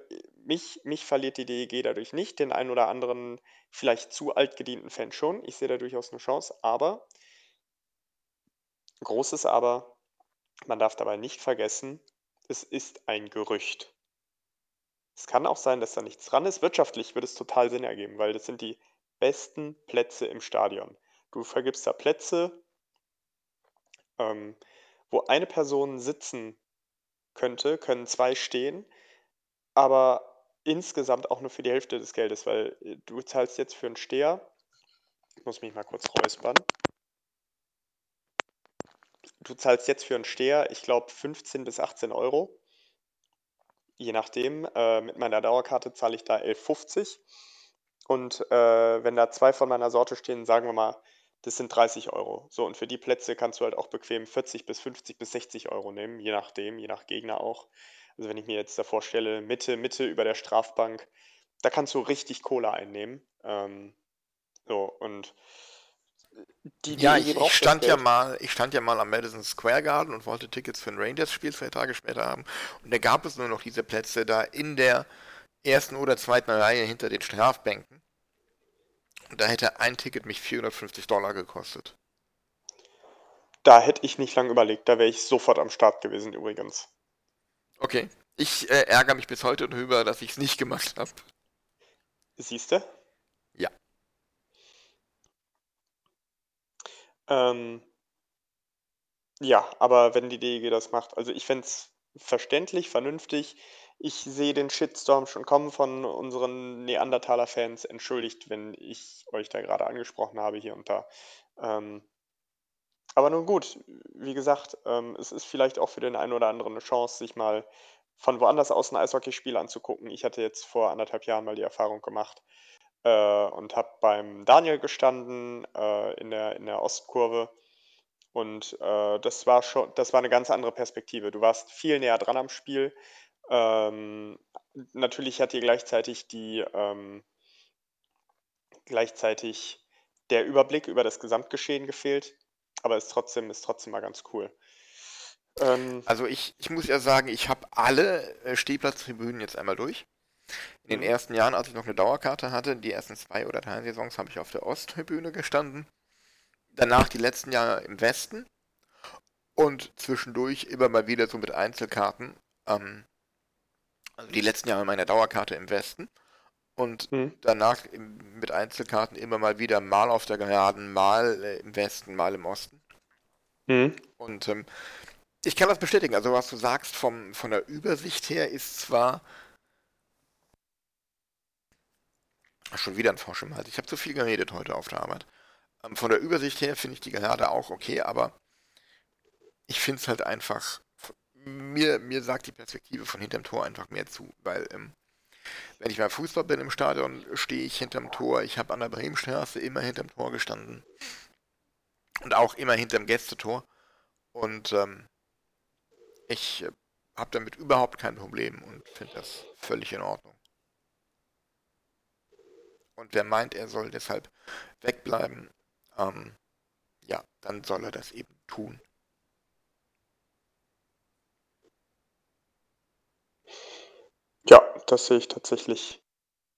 mich, mich verliert die DEG dadurch nicht, den einen oder anderen vielleicht zu alt gedienten Fan schon. Ich sehe da durchaus eine Chance, aber großes Aber, man darf dabei nicht vergessen, es ist ein Gerücht. Es kann auch sein, dass da nichts dran ist. Wirtschaftlich würde es total Sinn ergeben, weil das sind die besten Plätze im Stadion. Du vergibst da Plätze, ähm, wo eine Person sitzen könnte, können zwei stehen, aber insgesamt auch nur für die Hälfte des Geldes, weil äh, du zahlst jetzt für einen Steher, ich muss mich mal kurz räuspern, du zahlst jetzt für einen Steher, ich glaube 15 bis 18 Euro, je nachdem, äh, mit meiner Dauerkarte zahle ich da 11,50 und äh, wenn da zwei von meiner Sorte stehen, sagen wir mal, das sind 30 Euro. So, und für die Plätze kannst du halt auch bequem 40 bis 50 bis 60 Euro nehmen, je nachdem, je nach Gegner auch. Also wenn ich mir jetzt da vorstelle, Mitte, Mitte über der Strafbank, da kannst du richtig Kohle einnehmen. Ähm, so, und die, die ja, ich, ich stand ja mal, ich stand ja mal am Madison Square Garden und wollte Tickets für ein Rangers-Spiel zwei Tage später haben. Und da gab es nur noch diese Plätze da in der ersten oder zweiten Reihe hinter den Strafbänken. Und da hätte ein Ticket mich 450 Dollar gekostet. Da hätte ich nicht lange überlegt, da wäre ich sofort am Start gewesen übrigens. Okay. Ich äh, ärgere mich bis heute darüber, dass ich es nicht gemacht habe. Siehst du? Ja. Ähm, ja, aber wenn die DEG das macht, also ich fände es verständlich, vernünftig, ich sehe den Shitstorm schon kommen von unseren Neandertaler-Fans. Entschuldigt, wenn ich euch da gerade angesprochen habe hier und da. Ähm, aber nun gut, wie gesagt, ähm, es ist vielleicht auch für den einen oder anderen eine Chance, sich mal von woanders aus ein Eishockeyspiel anzugucken. Ich hatte jetzt vor anderthalb Jahren mal die Erfahrung gemacht äh, und habe beim Daniel gestanden äh, in, der, in der Ostkurve. Und äh, das war schon, das war eine ganz andere Perspektive. Du warst viel näher dran am Spiel. Ähm, natürlich hat dir gleichzeitig die ähm, gleichzeitig der Überblick über das Gesamtgeschehen gefehlt, aber ist trotzdem, ist trotzdem mal ganz cool. Ähm, also ich, ich muss ja sagen, ich habe alle äh, Stehplatztribünen jetzt einmal durch. In den mhm. ersten Jahren, als ich noch eine Dauerkarte hatte, die ersten zwei oder drei Saisons habe ich auf der Osttribüne gestanden. Danach die letzten Jahre im Westen und zwischendurch immer mal wieder so mit Einzelkarten ähm, also die letzten Jahre meiner Dauerkarte im Westen und mhm. danach im, mit Einzelkarten immer mal wieder mal auf der Geraden, mal äh, im Westen, mal im Osten. Mhm. Und ähm, ich kann das bestätigen. Also was du sagst vom, von der Übersicht her ist zwar schon wieder ein Frosch im Hals. Ich habe zu viel geredet heute auf der Arbeit. Ähm, von der Übersicht her finde ich die Gerade auch okay, aber ich finde es halt einfach mir, mir sagt die Perspektive von hinterm Tor einfach mehr zu, weil ähm, wenn ich beim Fußball bin im Stadion, stehe ich hinterm Tor. Ich habe an der Bremenstraße immer hinterm Tor gestanden. Und auch immer hinterm Gästetor. Und ähm, ich äh, habe damit überhaupt kein Problem und finde das völlig in Ordnung. Und wer meint, er soll deshalb wegbleiben, ähm, ja, dann soll er das eben tun. Ja, das sehe ich tatsächlich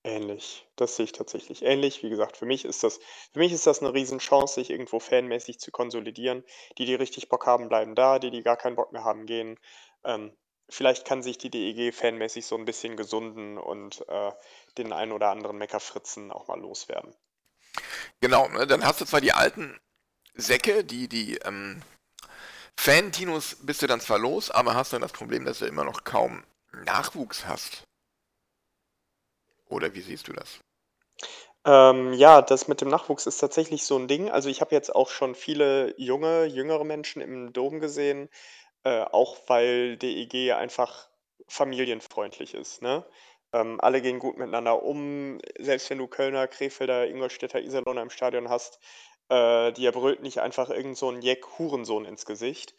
ähnlich. Das sehe ich tatsächlich ähnlich. Wie gesagt, für mich ist das für mich ist das 'ne Riesenchance, sich irgendwo fanmäßig zu konsolidieren. Die, die richtig Bock haben, bleiben da, die, die gar keinen Bock mehr haben, gehen. Ähm, vielleicht kann sich die DEG fanmäßig so ein bisschen gesunden und, äh, den einen oder anderen Meckerfritzen auch mal loswerden. Genau, ne, dann hast du zwar die alten Säcke, die die, ähm, Fan-Tinos bist du dann zwar los, aber hast dann das Problem, dass du immer noch kaum Nachwuchs hast. Oder wie siehst du das? Ähm, ja, das mit dem Nachwuchs ist tatsächlich so ein Ding. Also, ich habe jetzt auch schon viele junge jüngere Menschen im Dom gesehen, äh, auch weil DEG einfach familienfreundlich ist, ne? Ähm, alle gehen gut miteinander um. Selbst wenn du Kölner, Krefelder, Ingolstädter, Iserlohner im Stadion hast, äh, dir brüllt nicht einfach irgend so 'n Jeck-Hurensohn ins Gesicht,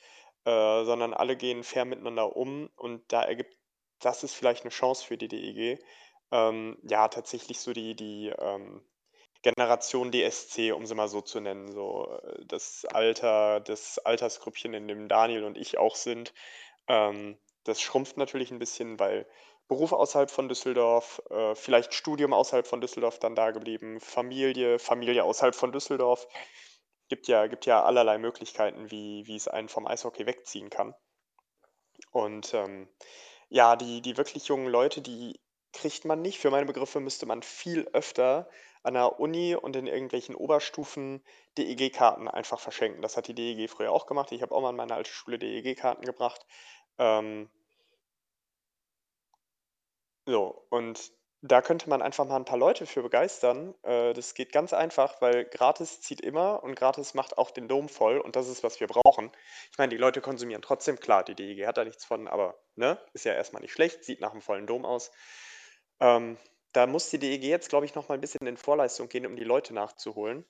äh, sondern alle gehen fair miteinander um und da ergibt das ist vielleicht eine Chance für die DEG. Ähm, ja, tatsächlich so die die, ähm, Generation DSC, um sie mal so zu nennen, so, äh, das Alter das Altersgrüppchen, in dem Daniel und ich auch sind. Ähm, das schrumpft natürlich ein bisschen, weil Beruf außerhalb von Düsseldorf, äh, vielleicht Studium außerhalb von Düsseldorf dann da geblieben, Familie, Familie außerhalb von Düsseldorf. Gibt ja gibt ja allerlei Möglichkeiten, wie wie es einen vom Eishockey wegziehen kann. Und, ähm, ja, die die wirklich jungen Leute, die kriegt man nicht. Für meine Begriffe müsste man viel öfter an der Uni und in irgendwelchen Oberstufen DEG-Karten einfach verschenken. Das hat die DEG früher auch gemacht. Ich habe auch mal in meine alte Schule DEG-Karten gebracht. Ähm so, und da könnte man einfach mal ein paar Leute für begeistern. Äh, das geht ganz einfach, weil gratis zieht immer und gratis macht auch den Dom voll und das ist, was wir brauchen. Ich meine, die Leute konsumieren trotzdem, klar, die DEG hat da nichts von, aber, ne, ist ja erstmal nicht schlecht, sieht nach einem vollen Dom aus. Ähm, da muss die DEG jetzt, glaube ich, noch mal 'n bisschen in Vorleistung gehen, um die Leute nachzuholen.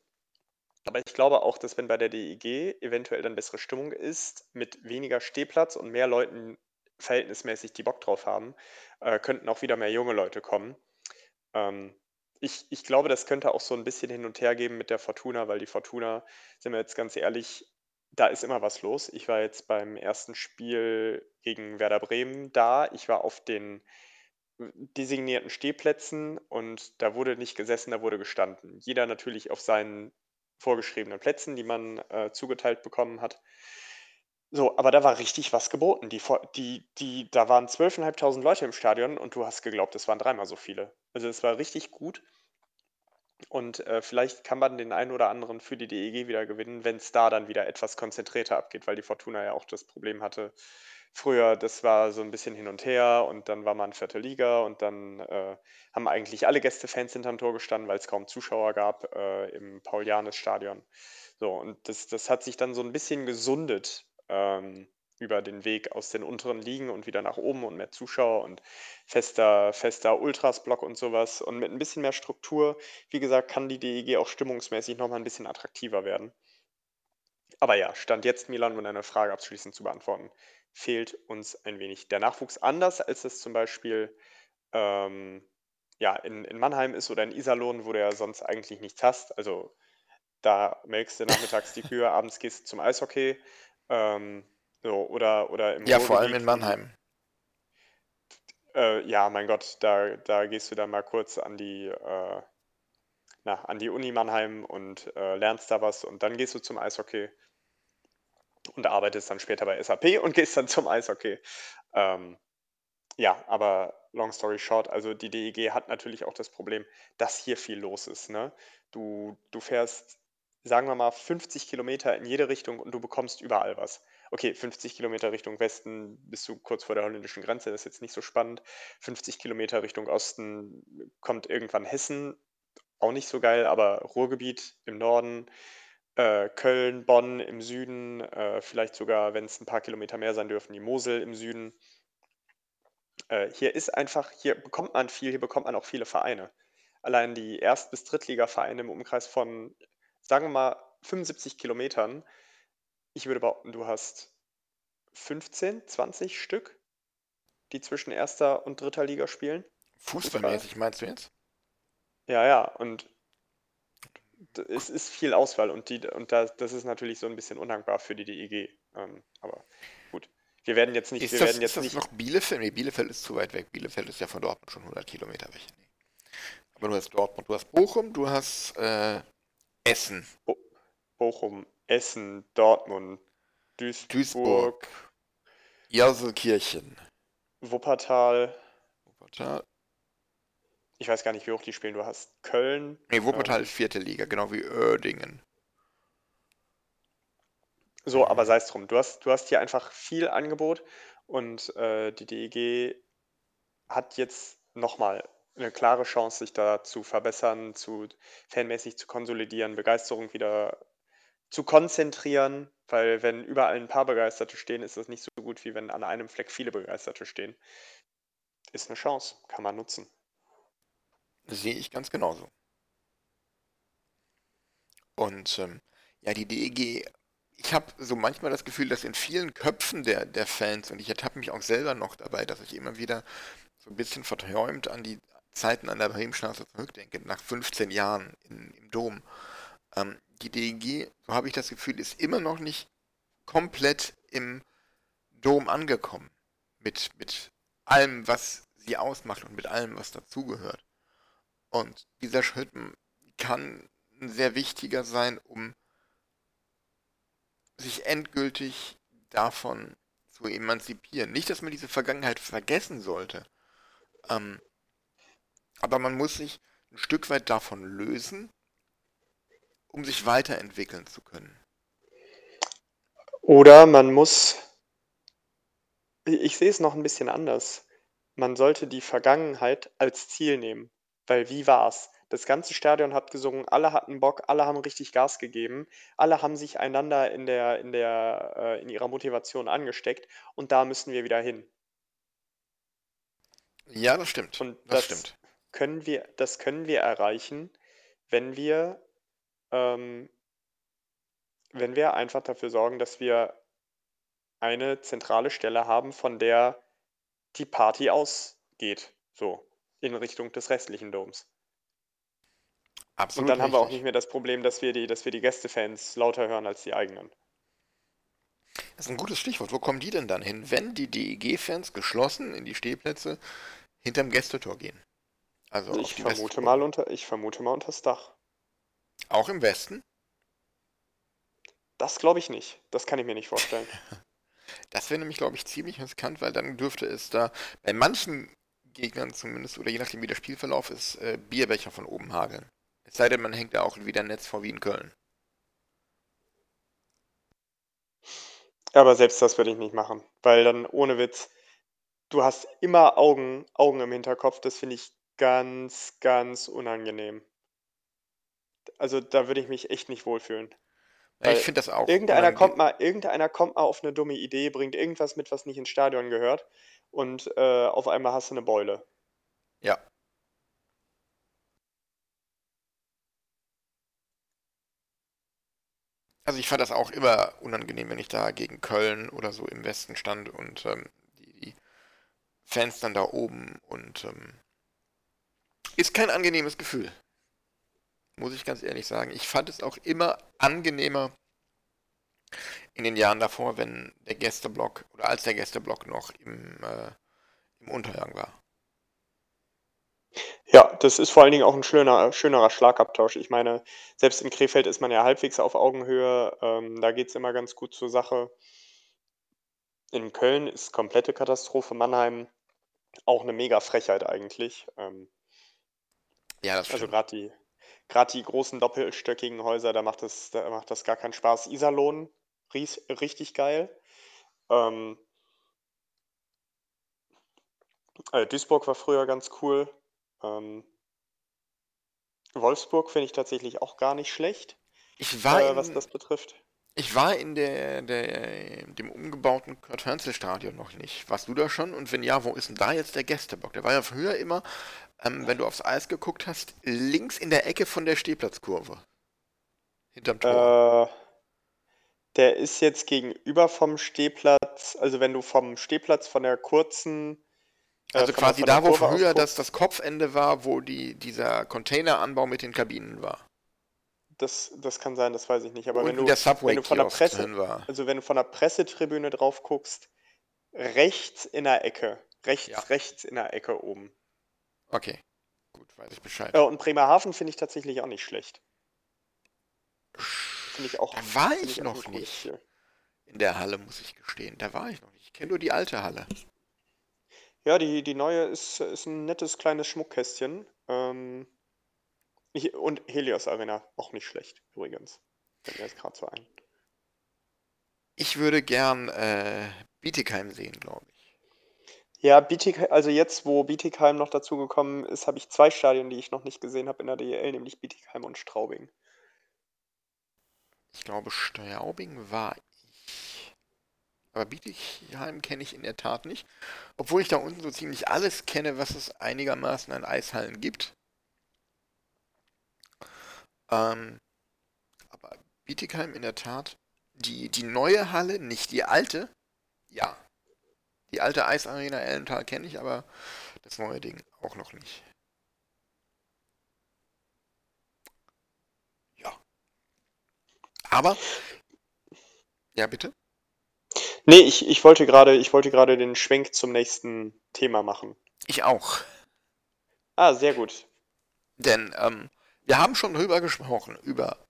Aber ich glaube auch, dass wenn bei der DEG eventuell dann bessere Stimmung ist, mit weniger Stehplatz und mehr Leuten verhältnismäßig, die Bock drauf haben, äh, könnten auch wieder mehr junge Leute kommen. Ähm, ich ich glaube, das könnte auch so ein bisschen hin und her geben mit der Fortuna, weil die Fortuna, sind wir jetzt ganz ehrlich, da ist immer was los. Ich war jetzt beim ersten Spiel gegen Werder Bremen da. Ich war auf den designierten Stehplätzen und da wurde nicht gesessen, da wurde gestanden. Jeder natürlich auf seinen vorgeschriebenen Plätzen, die man äh, zugeteilt bekommen hat. So, aber da war richtig was geboten. Die, die, die, da waren 12.500 Leute im Stadion und du hast geglaubt, es waren dreimal so viele. Also es war richtig gut. Und äh, vielleicht kann man den einen oder anderen für die DEG wieder gewinnen, wenn es da dann wieder etwas konzentrierter abgeht, weil die Fortuna ja auch das Problem hatte, Früher, das war so ein bisschen hin und her und dann war man vierte Liga und dann, äh, haben eigentlich alle Gästefans hinterm Tor gestanden, weil es kaum Zuschauer gab, äh, im Paul-Janus-Stadion. So, und das das hat sich dann so ein bisschen gesundet, ähm, über den Weg aus den unteren Ligen und wieder nach oben und mehr Zuschauer und fester fester Ultras-Block und sowas. Und mit ein bisschen mehr Struktur, wie gesagt, kann die DEG auch stimmungsmäßig noch mal 'n bisschen attraktiver werden. Aber ja, Stand jetzt, Milan, um deine Frage abschließend zu beantworten fehlt uns ein wenig der Nachwuchs. Anders als es zum Beispiel ähm, ja, in, in Mannheim ist oder in Iserlohn, wo du ja sonst eigentlich nichts hast. Also da melkst du nachmittags die Kühe, abends gehst du zum Eishockey. Ähm, so, oder, oder im Ja, vor allem in Mannheim. Äh, ja, mein Gott, da, da gehst du dann mal kurz an die, äh, na, an die Uni Mannheim und äh, lernst da was und dann gehst du zum Eishockey und arbeitest dann später bei SAP und gehst dann zum Eishockey. Ähm, ja, aber long story short, also die DEG hat natürlich auch das Problem, dass hier viel los ist. Ne? Du, du fährst, sagen wir mal, 50 Kilometer in jede Richtung und du bekommst überall was. Okay, 50 Kilometer Richtung Westen bist du kurz vor der holländischen Grenze, das ist jetzt nicht so spannend. 50 Kilometer Richtung Osten kommt irgendwann Hessen, auch nicht so geil, aber Ruhrgebiet im Norden äh, Köln, Bonn im Süden, äh, vielleicht sogar, wenn es ein paar Kilometer mehr sein dürfen, die Mosel im Süden. Äh, hier ist einfach, hier bekommt man viel, hier bekommt man auch viele Vereine. Allein die Erst- bis Drittliga-Vereine im Umkreis von, sagen wir mal, 75 Kilometern. Ich würde behaupten, du hast 15, 20 Stück, die zwischen erster und dritter Liga spielen. Fußballmäßig meinst du jetzt? Ja, ja, und es ist viel Auswahl und, die, und das, das ist natürlich so ein bisschen undankbar für die DEG. Ähm, aber gut. Wir werden jetzt nicht. Ist wir das, werden jetzt ist das nicht noch Bielefeld? Nee, Bielefeld ist zu weit weg. Bielefeld ist ja von Dortmund schon 100 Kilometer weg. Nee. Aber du hast Dortmund, du hast Bochum, du hast äh, Essen. Bo Bochum, Essen, Dortmund, Duisburg, Duisburg Jerselkirchen, Wuppertal. Wuppertal. Ich weiß gar nicht, wie hoch die spielen. Du hast Köln. Nee, Wuppertal ist vierte Liga, genau wie Oerdingen. So, aber sei es drum. Du hast, du hast hier einfach viel Angebot und äh, die DEG hat jetzt nochmal eine klare Chance, sich da zu verbessern, zu fanmäßig zu konsolidieren, Begeisterung wieder zu konzentrieren, weil wenn überall ein paar Begeisterte stehen, ist das nicht so gut, wie wenn an einem Fleck viele Begeisterte stehen. Ist eine Chance, kann man nutzen. Sehe ich ganz genauso. Und ähm, ja, die DEG, ich habe so manchmal das Gefühl, dass in vielen Köpfen der, der Fans, und ich ertappe mich auch selber noch dabei, dass ich immer wieder so ein bisschen verträumt an die Zeiten an der Bremenstraße zurückdenke, nach 15 Jahren in, im Dom. Ähm, die DEG, so habe ich das Gefühl, ist immer noch nicht komplett im Dom angekommen. Mit, mit allem, was sie ausmacht und mit allem, was dazugehört. Und dieser Schritt kann sehr wichtiger sein, um sich endgültig davon zu emanzipieren. Nicht, dass man diese Vergangenheit vergessen sollte, ähm, aber man muss sich ein Stück weit davon lösen, um sich weiterentwickeln zu können. Oder man muss, ich sehe es noch ein bisschen anders. Man sollte die Vergangenheit als Ziel nehmen, weil wie war's? Das ganze Stadion hat gesungen, alle hatten Bock, alle haben richtig Gas gegeben, alle haben sich einander in der, in der, äh, in ihrer Motivation angesteckt und da müssen wir wieder hin. Ja, das stimmt. Und das das stimmt. können wir, das können wir erreichen, wenn wir, ähm, wenn wir einfach dafür sorgen, dass wir eine zentrale Stelle haben, von der die Party ausgeht, so in Richtung des restlichen Doms. Und Absolut dann haben wir auch nicht mehr das Problem, dass wir die, dass wir die Gästefans lauter hören als die eigenen. Das ist ein gutes Stichwort. Wo kommen die denn dann hin, wenn die DEG-Fans geschlossen in die Stehplätze hinterm Gästetor gehen? Also auf Ich vermute mal unter, ich vermute mal unters Dach. Auch im Westen? Das glaube ich nicht. Das kann ich mir nicht vorstellen. Das wäre nämlich, glaube ich, ziemlich riskant, weil dann dürfte es da bei manchen Gegnern zumindest, oder je nachdem wie der Spielverlauf ist, äh, Bierbecher von oben hageln. Es sei denn, man hängt da auch wieder ein Netz vor wie in Köln. Aber selbst das würde ich nicht machen, weil dann ohne Witz, du hast immer Augen, Augen im Hinterkopf. Das finde ich ganz, ganz unangenehm. Also da würde ich mich echt nicht wohlfühlen. Ja, ich finde das auch irgendeiner kommt mal, irgendeiner kommt mal auf eine dumme Idee, bringt irgendwas mit, was nicht ins Stadion gehört und äh, auf einmal hast du eine Beule. Ja. Also ich fand das auch immer unangenehm, wenn ich da gegen Köln oder so im Westen stand und ähm, die, die Fans dann da oben und ähm, ist kein angenehmes Gefühl. Muss ich ganz ehrlich sagen. Ich fand es auch immer angenehmer in den Jahren davor, wenn der Gästeblock oder als der Gästeblock noch im, äh, im Untergang war. Ja, das ist vor allen Dingen auch ein schöner, schönerer Schlagabtausch. Ich meine, selbst in Krefeld ist man ja halbwegs auf Augenhöhe. Ähm, da geht es immer ganz gut zur Sache. In Köln ist komplette Katastrophe. Mannheim auch eine mega Frechheit eigentlich. Ähm, Ja, das also stimmt. gerade die, gerade die großen doppelstöckigen Häuser, da macht das, da macht das gar keinen Spaß. Iserlohn, ries, richtig geil. Ähm, äh, Duisburg war früher ganz cool. Ähm, Wolfsburg finde ich tatsächlich auch gar nicht schlecht, Ich war äh, was in, das betrifft. ich war in der, der, dem umgebauten Kurt-Hörnzel-Stadion noch nicht. Warst du da schon? Und wenn ja, wo ist denn da jetzt der Gästeblock? Der war ja früher immer, ähm, wenn du aufs Eis geguckt hast, links in der Ecke von der Stehplatzkurve. Hinterm Tor. Äh, der ist jetzt gegenüber vom Stehplatz, also wenn du vom Stehplatz von der kurzen, äh, also quasi der da, wo Kurve früher das, das Kopfende war, wo die, dieser Containeranbau mit den Kabinen war. das, das kann sein, das weiß ich nicht. Aber wenn du, wenn du von der Presse, also wenn du von der Pressetribüne drauf guckst, rechts in der Ecke, rechts, Ja. rechts in der Ecke oben. Okay, gut, weiß ich Bescheid. Ja, und Bremerhaven finde ich tatsächlich auch nicht schlecht. Finde ich auch, Da war ich ich noch nicht. In der Halle, muss ich gestehen. Da war ich noch nicht. Ich kenne nur die alte Halle. Ja, die, die neue ist, ist ein nettes kleines Schmuckkästchen. Ähm, ich, und Helios Arena, auch nicht schlecht, übrigens. Fällt mir jetzt gerade so ein. Ich würde gern äh, Bietigheim sehen, glaube ich. Ja, Bietigheim, also jetzt, wo Bietigheim noch dazugekommen ist, habe ich zwei Stadien, die ich noch nicht gesehen habe in der DEL, nämlich Bietigheim und Straubing. Ich glaube, Straubing war ich. Aber Bietigheim kenne ich in der Tat nicht. Obwohl ich da unten so ziemlich alles kenne, was es einigermaßen an Eishallen gibt. Ähm, aber Bietigheim in der Tat, die, die neue Halle, nicht die alte, ja. Die alte Eisarena Ellental kenne ich, aber das neue Ding auch noch nicht. Ja. Aber, ja bitte? Nee, ich, ich wollte gerade, ich wollte gerade den Schwenk zum nächsten Thema machen. Ich auch. Ah, sehr gut. Denn ähm, wir haben schon drüber gesprochen, über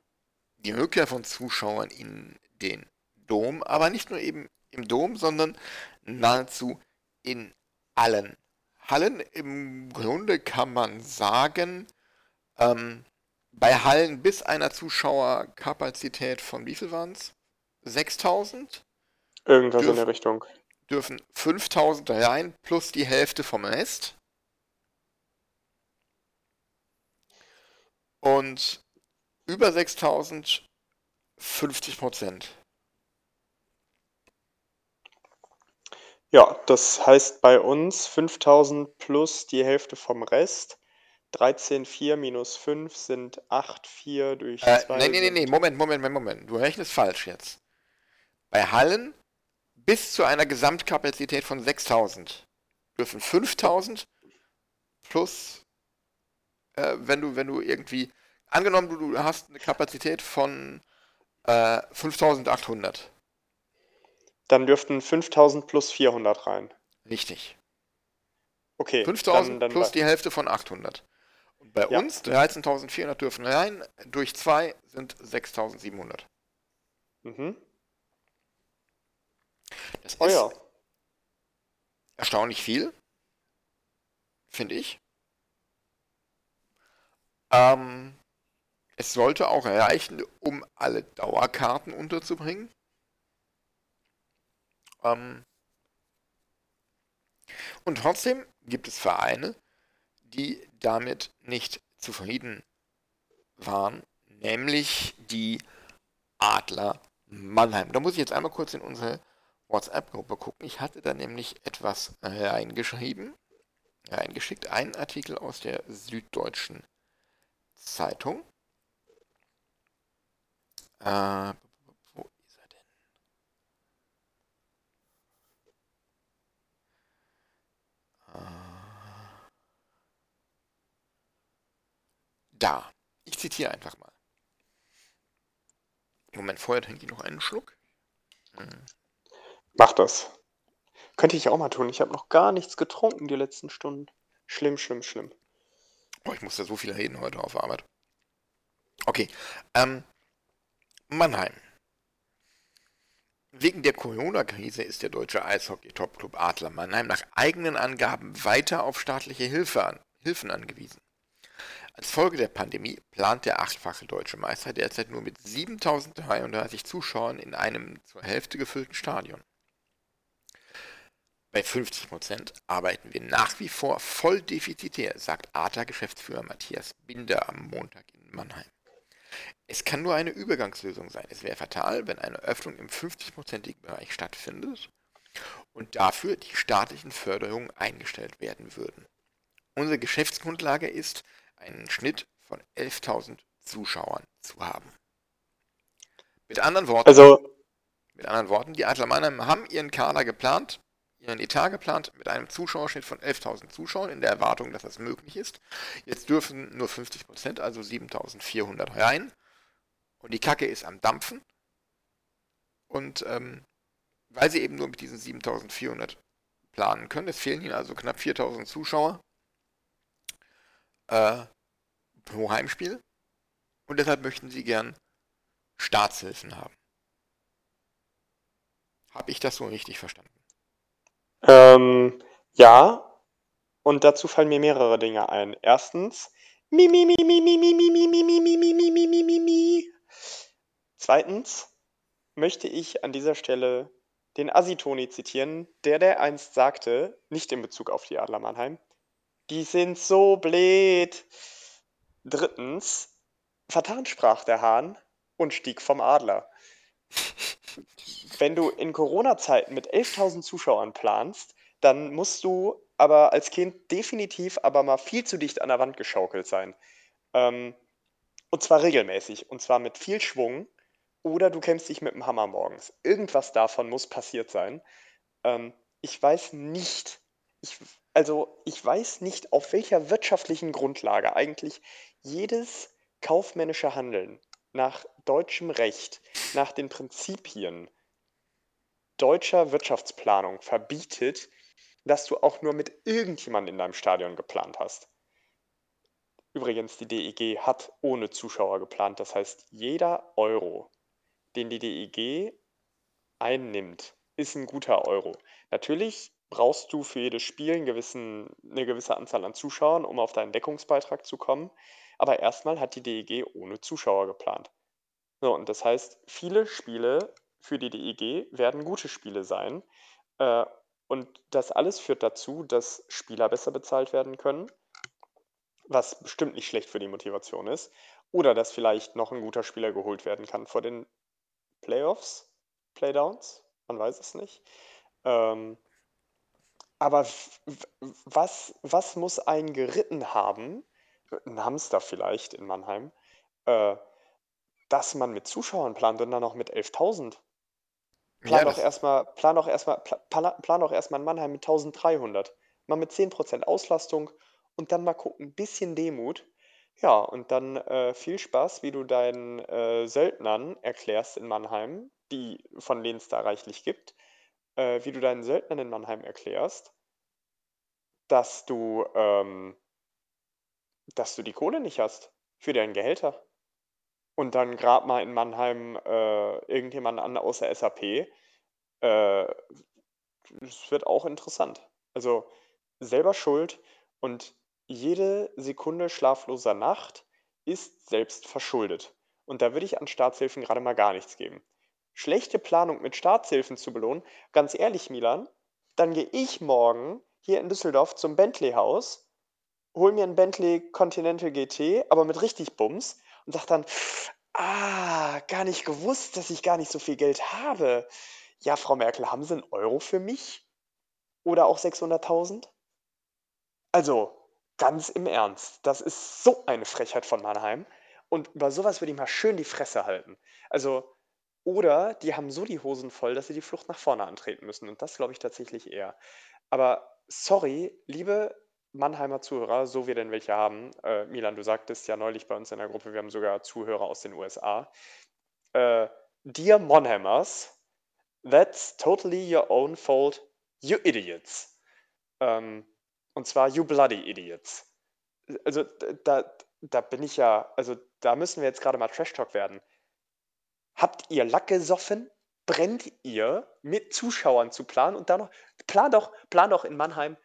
die Rückkehr von Zuschauern in den Dom, aber nicht nur eben im Dom, sondern nahezu in allen Hallen. Im Grunde kann man sagen, ähm, bei Hallen bis einer Zuschauerkapazität von wie viel waren es? 6000? Irgendwas in Dürfen- der Richtung. Dürfen 5000 rein plus die Hälfte vom Rest. Und über 6000 50 Prozent. Ja, das heißt bei uns 5000 plus die Hälfte vom Rest. 13,4 minus 5 sind 8,4 durch Äh, 2. nee, nee, nee, nee, sind- Moment, Moment, Moment, Moment. Du rechnest falsch jetzt. Bei Hallen bis zu einer Gesamtkapazität von 6000 dürfen 5000 plus, äh, wenn du, wenn du irgendwie, angenommen du, du hast eine Kapazität von äh, 5800. Dann dürften 5000 plus 400 rein. Richtig. Okay, 5000 dann, dann plus die Hälfte von 800. Und bei Ja. uns 13.400 dürfen rein, durch 2 sind 6.700. Mhm. Das Oh ist ja. erstaunlich viel, finde ich. Ähm, es sollte auch reichen, um alle Dauerkarten unterzubringen. Ähm, und trotzdem gibt es Vereine, die damit nicht zufrieden waren, nämlich die Adler Mannheim. Da muss ich jetzt einmal kurz in unsere WhatsApp-Gruppe gucken. Ich hatte da nämlich etwas reingeschrieben, reingeschickt, einen Artikel aus der Süddeutschen Zeitung. Äh, wo ist er denn? Äh, da. Ich zitiere einfach mal. Moment, vorher trinke ich noch einen Schluck. Hm. Mach das. Könnte ich auch mal tun. Ich habe noch gar nichts getrunken die letzten Stunden. Schlimm, schlimm, schlimm. Oh, ich muss da so viel reden heute auf Arbeit. Okay. Ähm, Mannheim. Wegen der Corona-Krise ist der deutsche Eishockey-Topclub Adler Mannheim nach eigenen Angaben weiter auf staatliche Hilfe an, Hilfen angewiesen. Als Folge der Pandemie plant der achtfache deutsche Meister derzeit nur mit 7033 Zuschauern in einem zur Hälfte gefüllten Stadion. Bei 50% arbeiten wir nach wie vor voll defizitär, sagt ATA-Geschäftsführer Matthias Binder am Montag in Mannheim. Es kann nur eine Übergangslösung sein. Es wäre fatal, wenn eine Öffnung im 50%igen Bereich stattfindet und dafür die staatlichen Förderungen eingestellt werden würden. Unsere Geschäftsgrundlage ist, einen Schnitt von 11.000 Zuschauern zu haben. Mit anderen Worten, Also, mit anderen Worten, die Adler Mannheim haben ihren Kader geplant, ihren Etat geplant mit einem Zuschauerschnitt von 11.000 Zuschauern in der Erwartung, dass das möglich ist. Jetzt dürfen nur 50%, also 7.400 rein. Und die Kacke ist am Dampfen. Und ähm, weil sie eben nur mit diesen 7.400 planen können, es fehlen ihnen also knapp 4.000 Zuschauer äh, pro Heimspiel. Und deshalb möchten sie gern Staatshilfen haben. Habe ich das so richtig verstanden? ähm, ja. Und dazu fallen mir mehrere Dinge ein. Erstens, mi, mi, mi, mi, mi, mi, mi, mi, mi, mi, mi, mi, mi, mi, mi, mi. Zweitens möchte ich an dieser Stelle den Asitoni zitieren, der der einst sagte, nicht in Bezug auf die Adler Mannheim, die sind so blöd. Drittens, vertan sprach der Hahn und stieg vom Adler. Wenn du in Corona-Zeiten mit 11.000 Zuschauern planst, dann musst du aber als Kind definitiv aber mal viel zu dicht an der Wand geschaukelt sein. Ähm, und zwar regelmäßig. Und zwar mit viel Schwung. Oder du kämpfst dich mit dem Hammer morgens. Irgendwas davon muss passiert sein. Ähm, ich weiß nicht, ich, also ich weiß nicht, auf welcher wirtschaftlichen Grundlage eigentlich jedes kaufmännische Handeln nach deutschem Recht, nach den Prinzipien deutscher Wirtschaftsplanung verbietet, dass du auch nur mit irgendjemandem in deinem Stadion geplant hast. Übrigens, die DEG hat ohne Zuschauer geplant. Das heißt, jeder Euro, den die DEG einnimmt, ist ein guter Euro. Natürlich brauchst du für jedes Spiel einen gewissen, eine gewisse Anzahl an Zuschauern, um auf deinen Deckungsbeitrag zu kommen. Aber erstmal hat die DEG ohne Zuschauer geplant. So, und das heißt, viele Spiele für die DEG werden gute Spiele sein. Äh, und das alles führt dazu, dass Spieler besser bezahlt werden können, was bestimmt nicht schlecht für die Motivation ist. Oder dass vielleicht noch ein guter Spieler geholt werden kann vor den Playoffs, Playdowns, man weiß es nicht. Ähm, aber was, was muss ein geritten haben, ein Hamster vielleicht in Mannheim, äh, dass man mit Zuschauern plant und dann noch mit 11.000? Plan Ja, doch erstmal, plan doch erstmal, pla, plan doch erstmal in Mannheim mit 1300. Mal mit 10% Auslastung und dann mal gucken, ein bisschen Demut. Ja, und dann äh, viel Spaß, wie du deinen äh, Söldnern erklärst in Mannheim, die, von denen es da reichlich gibt, äh, wie du deinen Söldnern in Mannheim erklärst, dass du, ähm, dass du die Kohle nicht hast für deinen Gehälter. Und dann grab mal in Mannheim äh, irgendjemanden an aus der SAP. Äh, es wird auch interessant. Also selber schuld und jede Sekunde schlafloser Nacht ist selbst verschuldet. Und da würde ich an Staatshilfen gerade mal gar nichts geben. Schlechte Planung mit Staatshilfen zu belohnen, ganz ehrlich, Milan, dann gehe ich morgen hier in Düsseldorf zum Bentley-Haus, hol mir ein Bentley Continental GT, aber mit richtig Bums und sag dann, ah, gar nicht gewusst, dass ich gar nicht so viel Geld habe. Ja, Frau Merkel, haben Sie einen Euro für mich? Oder auch 600.000? Also, ganz im Ernst, das ist so eine Frechheit von Mannheim. Und über sowas würde ich mal schön die Fresse halten. Also, oder die haben so die Hosen voll, dass sie die Flucht nach vorne antreten müssen. Und das glaube ich tatsächlich eher. Aber sorry, liebe Mannheimer Zuhörer, so wir denn welche haben. Äh, Milan, du sagtest ja neulich bei uns in der Gruppe, wir haben sogar Zuhörer aus den USA. Äh, dear Monhammers, that's totally your own fault, you idiots. Ähm, und zwar you bloody idiots. Also da, da bin ich ja, also da müssen wir jetzt gerade mal Trash Talk werden. Habt ihr Lack gesoffen? Brennt ihr mit Zuschauern zu planen und dann noch, plan doch, plan doch in Mannheim,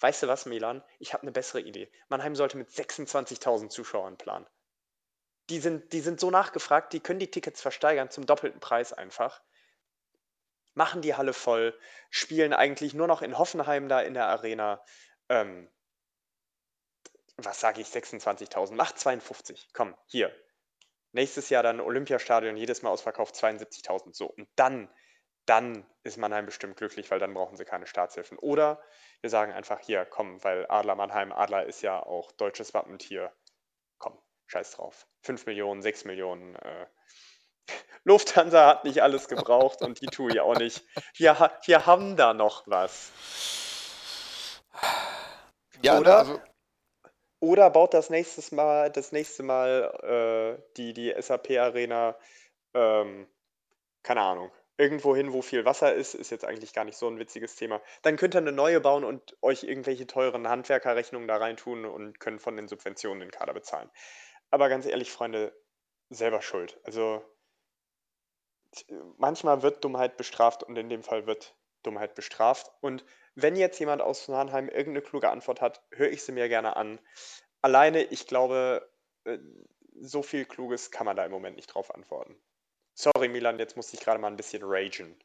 weißt du was, Milan? Ich habe eine bessere Idee. Mannheim sollte mit 26.000 Zuschauern planen. Die sind, die sind so nachgefragt, die können die Tickets versteigern zum doppelten Preis einfach. Machen die Halle voll, spielen eigentlich nur noch in Hoffenheim da in der Arena. Ähm, was sage ich, 26.000? Macht 52. Komm, hier. Nächstes Jahr dann Olympiastadion, jedes Mal ausverkauft 72.000. So, und dann, dann ist Mannheim bestimmt glücklich, weil dann brauchen sie keine Staatshilfen. Oder wir sagen einfach hier, komm, weil Adler Mannheim, Adler ist ja auch deutsches Wappentier. Komm, scheiß drauf. 5 Millionen, 6 Millionen. Äh. Lufthansa hat nicht alles gebraucht und die TUI auch nicht. Wir, wir haben da noch was. ja, Oder? also, Oder baut das nächstes Mal, das nächste Mal äh, die, die SAP-Arena, ähm, keine Ahnung, irgendwo hin, wo viel Wasser ist, ist jetzt eigentlich gar nicht so ein witziges Thema. Dann könnt ihr eine neue bauen und euch irgendwelche teuren Handwerkerrechnungen da reintun und können von den Subventionen den Kader bezahlen. Aber ganz ehrlich, Freunde, selber schuld. Also manchmal wird Dummheit bestraft und in dem Fall wird Dummheit bestraft. Und wenn jetzt jemand aus Mannheim irgendeine kluge Antwort hat, höre ich sie mir gerne an. Alleine, ich glaube, äh, so viel Kluges kann man da im Moment nicht drauf antworten. Sorry, Milan, jetzt musste ich gerade mal ein bisschen ragen.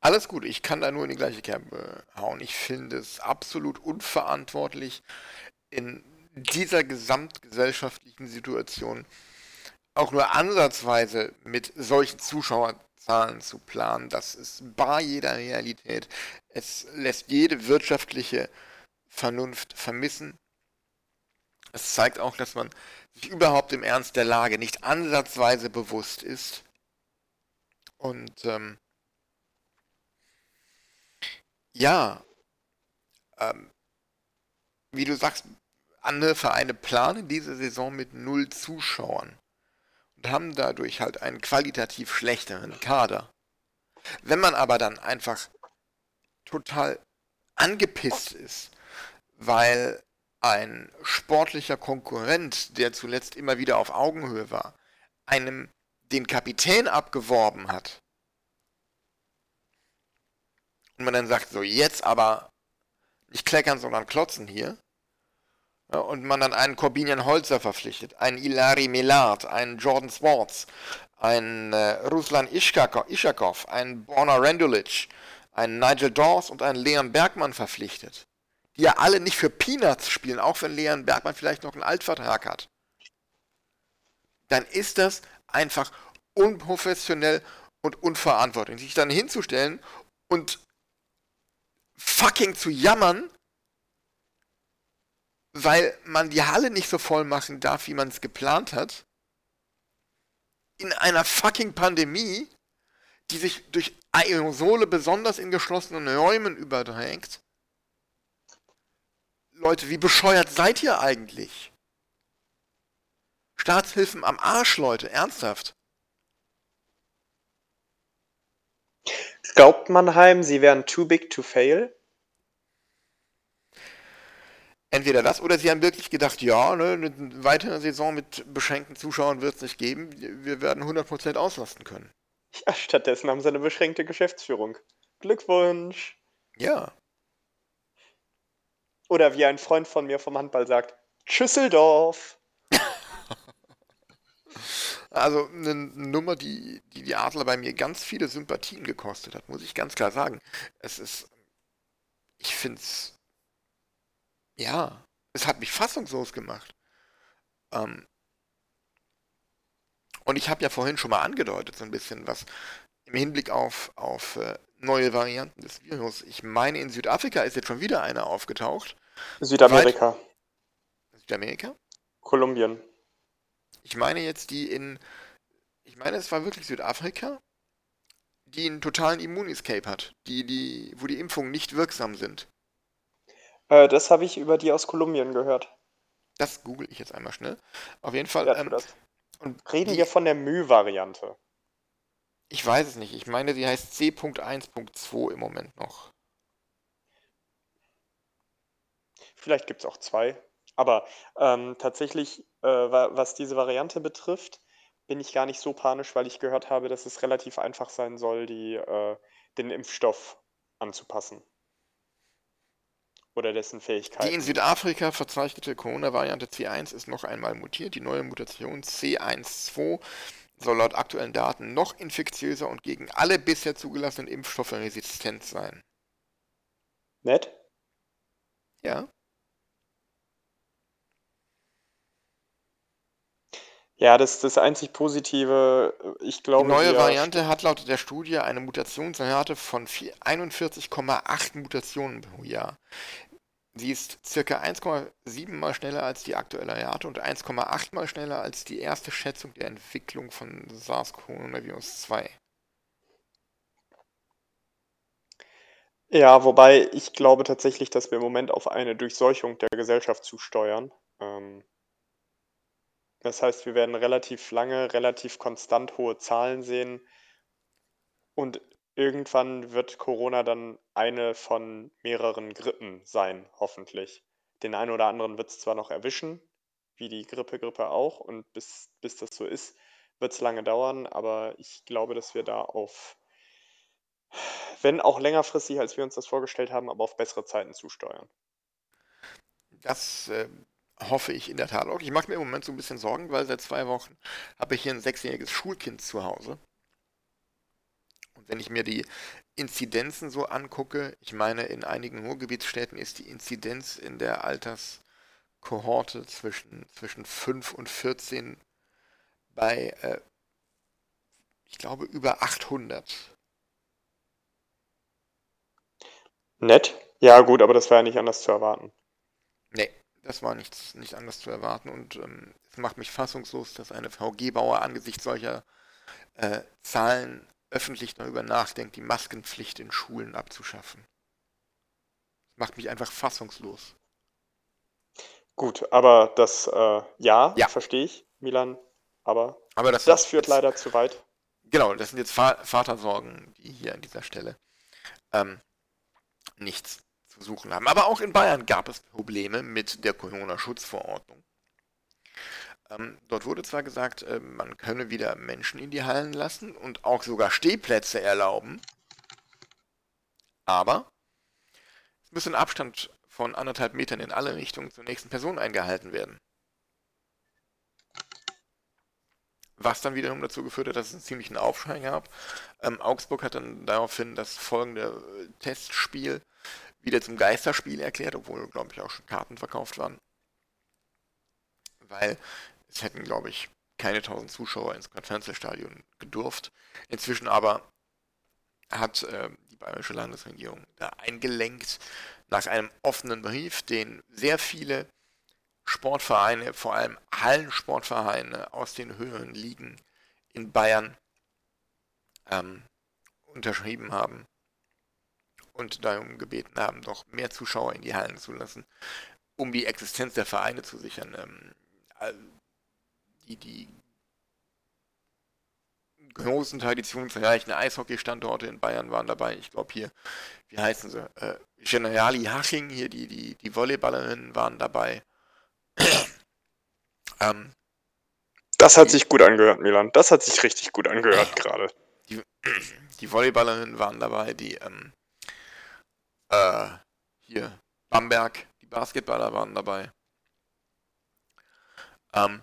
Alles gut, ich kann da nur in die gleiche Kerbe hauen. Ich finde es absolut unverantwortlich, in dieser gesamtgesellschaftlichen Situation auch nur ansatzweise mit solchen Zuschauerzahlen zu planen. Das ist bar jeder Realität. Es lässt jede wirtschaftliche Vernunft vermissen. Es zeigt auch, dass man sich überhaupt im Ernst der Lage nicht ansatzweise bewusst ist. Und ähm, ja, ähm, wie du sagst, andere Vereine planen diese Saison mit null Zuschauern haben dadurch halt einen qualitativ schlechteren Kader. Wenn man aber dann einfach total angepisst ist, weil ein sportlicher Konkurrent, der zuletzt immer wieder auf Augenhöhe war, einem den Kapitän abgeworben hat, und man dann sagt, so jetzt aber nicht kleckern, sondern klotzen hier, und man dann einen Corbinian Holzer verpflichtet, einen Ilari Melard, einen Jordan Swartz, einen äh, Ruslan Ishakov, einen Borna Rendulic, einen Nigel Dawes und einen Leon Bergmann verpflichtet, die ja alle nicht für Peanuts spielen, auch wenn Leon Bergmann vielleicht noch einen Altvertrag hat, dann ist das einfach unprofessionell und unverantwortlich. Sich dann hinzustellen und fucking zu jammern, weil man die Halle nicht so voll machen darf, wie man es geplant hat, in einer fucking Pandemie, die sich durch Aerosole besonders in geschlossenen Räumen überträgt. Leute, wie bescheuert seid ihr eigentlich? Staatshilfen am Arsch, Leute, ernsthaft. Glaubt Mannheim, sie wären too big to fail? Entweder das oder sie haben wirklich gedacht, ja, ne, eine weitere Saison mit beschränkten Zuschauern wird es nicht geben. Wir werden 100% auslasten können. Ja, stattdessen haben sie eine beschränkte Geschäftsführung. Glückwunsch! Ja. Oder wie ein Freund von mir vom Handball sagt, Schüsseldorf! Also eine Nummer, die, die die Adler bei mir ganz viele Sympathien gekostet hat, muss ich ganz klar sagen. Es ist, ich finde es, ja, es hat mich fassungslos gemacht. Ähm, und ich habe ja vorhin schon mal angedeutet, so ein bisschen was im Hinblick auf, auf äh, neue Varianten des Virus. Ich meine, in Südafrika ist jetzt schon wieder eine aufgetaucht. Südamerika. Weit Südamerika? Kolumbien. Ich meine jetzt die in, ich meine, es war wirklich Südafrika, die einen totalen Immunescape hat, die, die, wo die Impfungen nicht wirksam sind. Äh, das habe ich über die aus Kolumbien gehört. Das google ich jetzt einmal schnell. Auf jeden Fall. Ja, ähm, Reden die, wir von der Mü-Variante? Ich weiß es nicht. Ich meine, die heißt C.1.2 im Moment noch. Vielleicht gibt es auch zwei. Aber ähm, tatsächlich, äh, was diese Variante betrifft, bin ich gar nicht so panisch, weil ich gehört habe, dass es relativ einfach sein soll, die, äh, den Impfstoff anzupassen. Oder dessen Fähigkeiten. Die in Südafrika verzeichnete Corona-Variante C1 ist noch einmal mutiert. Die neue Mutation C12 soll laut aktuellen Daten noch infektiöser und gegen alle bisher zugelassenen Impfstoffe resistent sein. Nett? Ja. Ja, das das einzig Positive, äh, ich glaube, Die neue Variante hat laut der Studie eine Mutationsrate von 41,8 Mutationen pro Jahr. Sie ist circa 1,7 mal schneller als die aktuelle Rate und 1,8 mal schneller als die erste Schätzung der Entwicklung von SARS-Coronavirus 2. Ja, wobei ich glaube tatsächlich, dass wir im Moment auf eine Durchseuchung der Gesellschaft zusteuern. Ähm das heißt, wir werden relativ lange, relativ konstant hohe Zahlen sehen und irgendwann wird Corona dann eine von mehreren Grippen sein, hoffentlich. Den einen oder anderen wird es zwar noch erwischen, wie die Grippe, Grippe auch, und bis, bis das so ist, wird es lange dauern, aber ich glaube, dass wir da auf, wenn auch längerfristig, als wir uns das vorgestellt haben, aber auf bessere Zeiten zusteuern. Das äh, hoffe ich in der Tat auch. Ich mache mir im Moment so ein bisschen Sorgen, weil seit zwei Wochen habe ich hier ein sechsjähriges Schulkind zu Hause. Und wenn ich mir die Inzidenzen so angucke, ich meine, in einigen Ruhrgebietsstädten ist die Inzidenz in der Alterskohorte zwischen, zwischen 5 und 14 bei, äh, ich glaube, über 800. Nett. Ja, gut, aber das war ja nicht anders zu erwarten. Nee, das war nichts, nicht anders zu erwarten und ähm, es macht mich fassungslos, dass eine VG-Bauer angesichts solcher äh, Zahlen öffentlich darüber nachdenkt, die Maskenpflicht in Schulen abzuschaffen. Das macht mich einfach fassungslos. Gut, aber das, äh, ja, Ja. verstehe ich, Milan, aber Aber das, das führt leider zu weit. Genau, das sind jetzt Va Vatersorgen, die hier an dieser Stelle ähm, nichts zu suchen haben. Aber auch in Bayern gab es Probleme mit der Corona-Schutzverordnung. Ähm, dort wurde zwar gesagt, äh, man könne wieder Menschen in die Hallen lassen und auch sogar Stehplätze erlauben, aber es müsse ein Abstand von anderthalb Metern in alle Richtungen zur nächsten Person eingehalten werden. Was dann wiederum dazu geführt hat, dass es einen ziemlichen Aufschrei gab. Ähm, Augsburg hat dann daraufhin das folgende äh, Testspiel wieder zum Geisterspiel erklärt, obwohl, glaube ich, auch schon Karten verkauft waren. Weil es hätten, glaube ich, keine 1000 Zuschauer ins Konferenzstadion gedurft. Inzwischen aber hat äh, die bayerische Landesregierung da eingelenkt nach einem offenen Brief, den sehr viele Sportvereine, vor allem Hallensportvereine aus den höheren Ligen in Bayern ähm, unterschrieben haben und darum gebeten haben, doch mehr Zuschauer in die Hallen zu lassen, um die Existenz der Vereine zu sichern. Ähm, die, die großen traditionsreichen Eishockeystandorte in Bayern waren dabei. Ich glaube hier, wie heißen sie? Äh, Generali Haching, hier die, die, die Volleyballerinnen waren dabei. ähm, Das hat sich gut angehört, Milan. Das hat sich richtig gut angehört gerade. die Volleyballerinnen waren dabei, die ähm, äh, hier Bamberg, die Basketballer waren dabei. Ähm,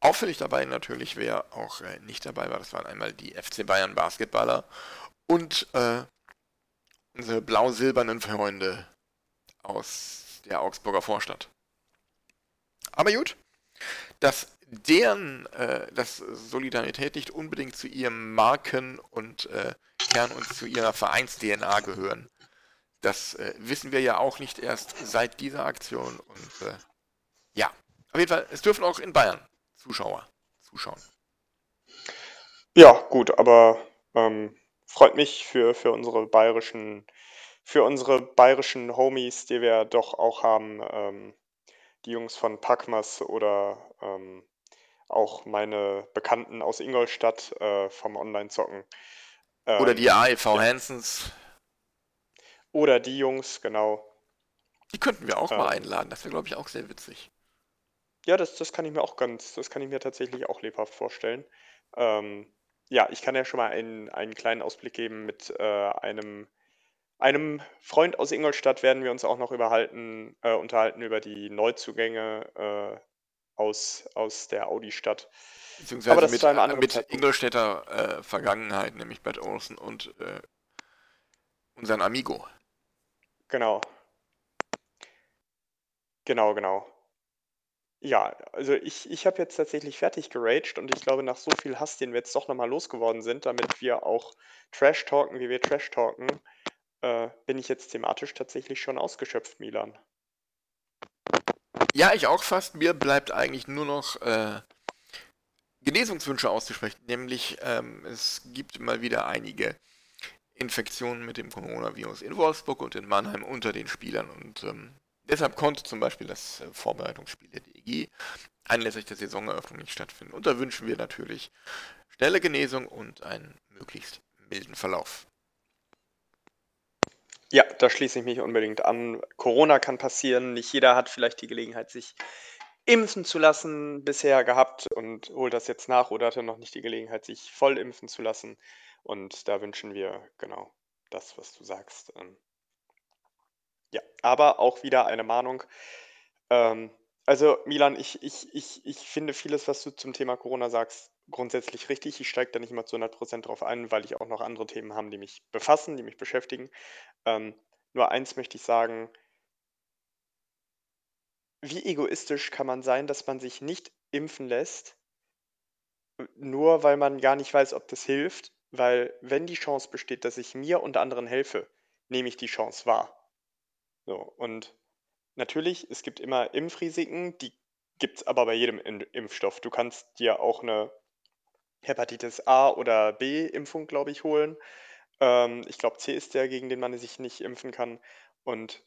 auffällig dabei natürlich, wer auch äh, nicht dabei war, das waren einmal die FC Bayern Basketballer und äh, unsere blau-silbernen Freunde aus der Augsburger Vorstadt. Aber gut, dass deren, äh, dass Solidarität nicht unbedingt zu ihrem Marken- und äh, Kern und zu ihrer Vereins-DNA gehören. Das äh, wissen wir ja auch nicht erst seit dieser Aktion und äh, ja, auf jeden Fall, es dürfen auch in Bayern Zuschauer zuschauen. Ja, gut, aber ähm, freut mich für, für unsere bayerischen, für unsere bayerischen Homies, die wir doch auch haben, ähm, die Jungs von Packmas oder ähm, auch meine Bekannten aus Ingolstadt äh, vom Online-Zocken. Oder Ähm, die AEV Hansons, oder die Jungs, genau. die könnten wir auch mal Ähm. einladen. Das wäre, glaube ich, auch sehr witzig. Ja, das, das kann ich mir auch ganz, das kann ich mir tatsächlich auch lebhaft vorstellen. Ähm, ja, ich kann ja schon mal einen, einen kleinen Ausblick geben. Mit äh, einem, einem Freund aus Ingolstadt werden wir uns auch noch überhalten, äh, unterhalten über die Neuzugänge äh, aus, aus der Audi-Stadt. Beziehungsweise Aber das mit, einem mit Zeitpunkt. Ingolstädter äh, Vergangenheit, nämlich Bad Olsen und äh, unseren Amigo. Genau. Genau, genau. Ja, also ich, ich habe jetzt tatsächlich fertig geraged und ich glaube, nach so viel Hass, den wir jetzt doch nochmal losgeworden sind, damit wir auch Trash talken, wie wir Trash talken, äh, bin ich jetzt thematisch tatsächlich schon ausgeschöpft, Milan. Ja, ich auch fast. Mir bleibt eigentlich nur noch äh, Genesungswünsche auszusprechen. Nämlich, ähm, es gibt mal wieder einige Infektionen mit dem Coronavirus in Wolfsburg und in Mannheim unter den Spielern. Und ähm, deshalb konnte zum Beispiel das äh, Vorbereitungsspiel der DEG anlässlich der Saisoneröffnung nicht stattfinden. Und da wünschen wir natürlich schnelle Genesung und einen möglichst milden Verlauf. Ja, da schließe ich mich unbedingt an. Corona kann passieren. Nicht jeder hat vielleicht die Gelegenheit, sich impfen zu lassen bisher gehabt und holt das jetzt nach oder hatte noch nicht die Gelegenheit, sich voll impfen zu lassen. Und da wünschen wir genau das, was du sagst. Ähm, ja, aber auch wieder eine Mahnung. Ähm, also Milan, ich, ich, ich, ich finde vieles, was du zum Thema Corona sagst, grundsätzlich richtig. Ich steige da nicht immer zu 100% drauf ein, weil ich auch noch andere Themen habe, die mich befassen, die mich beschäftigen. Ähm, nur eins möchte ich sagen, wie egoistisch kann man sein, dass man sich nicht impfen lässt, nur weil man gar nicht weiß, ob das hilft, weil wenn die Chance besteht, dass ich mir und anderen helfe, nehme ich die Chance wahr. So, und natürlich, es gibt immer Impfrisiken, die gibt es aber bei jedem Impfstoff. Du kannst dir auch eine Hepatitis A oder B-Impfung, glaube ich, holen. Ähm, ich glaube, C ist der, gegen den man sich nicht impfen kann. Und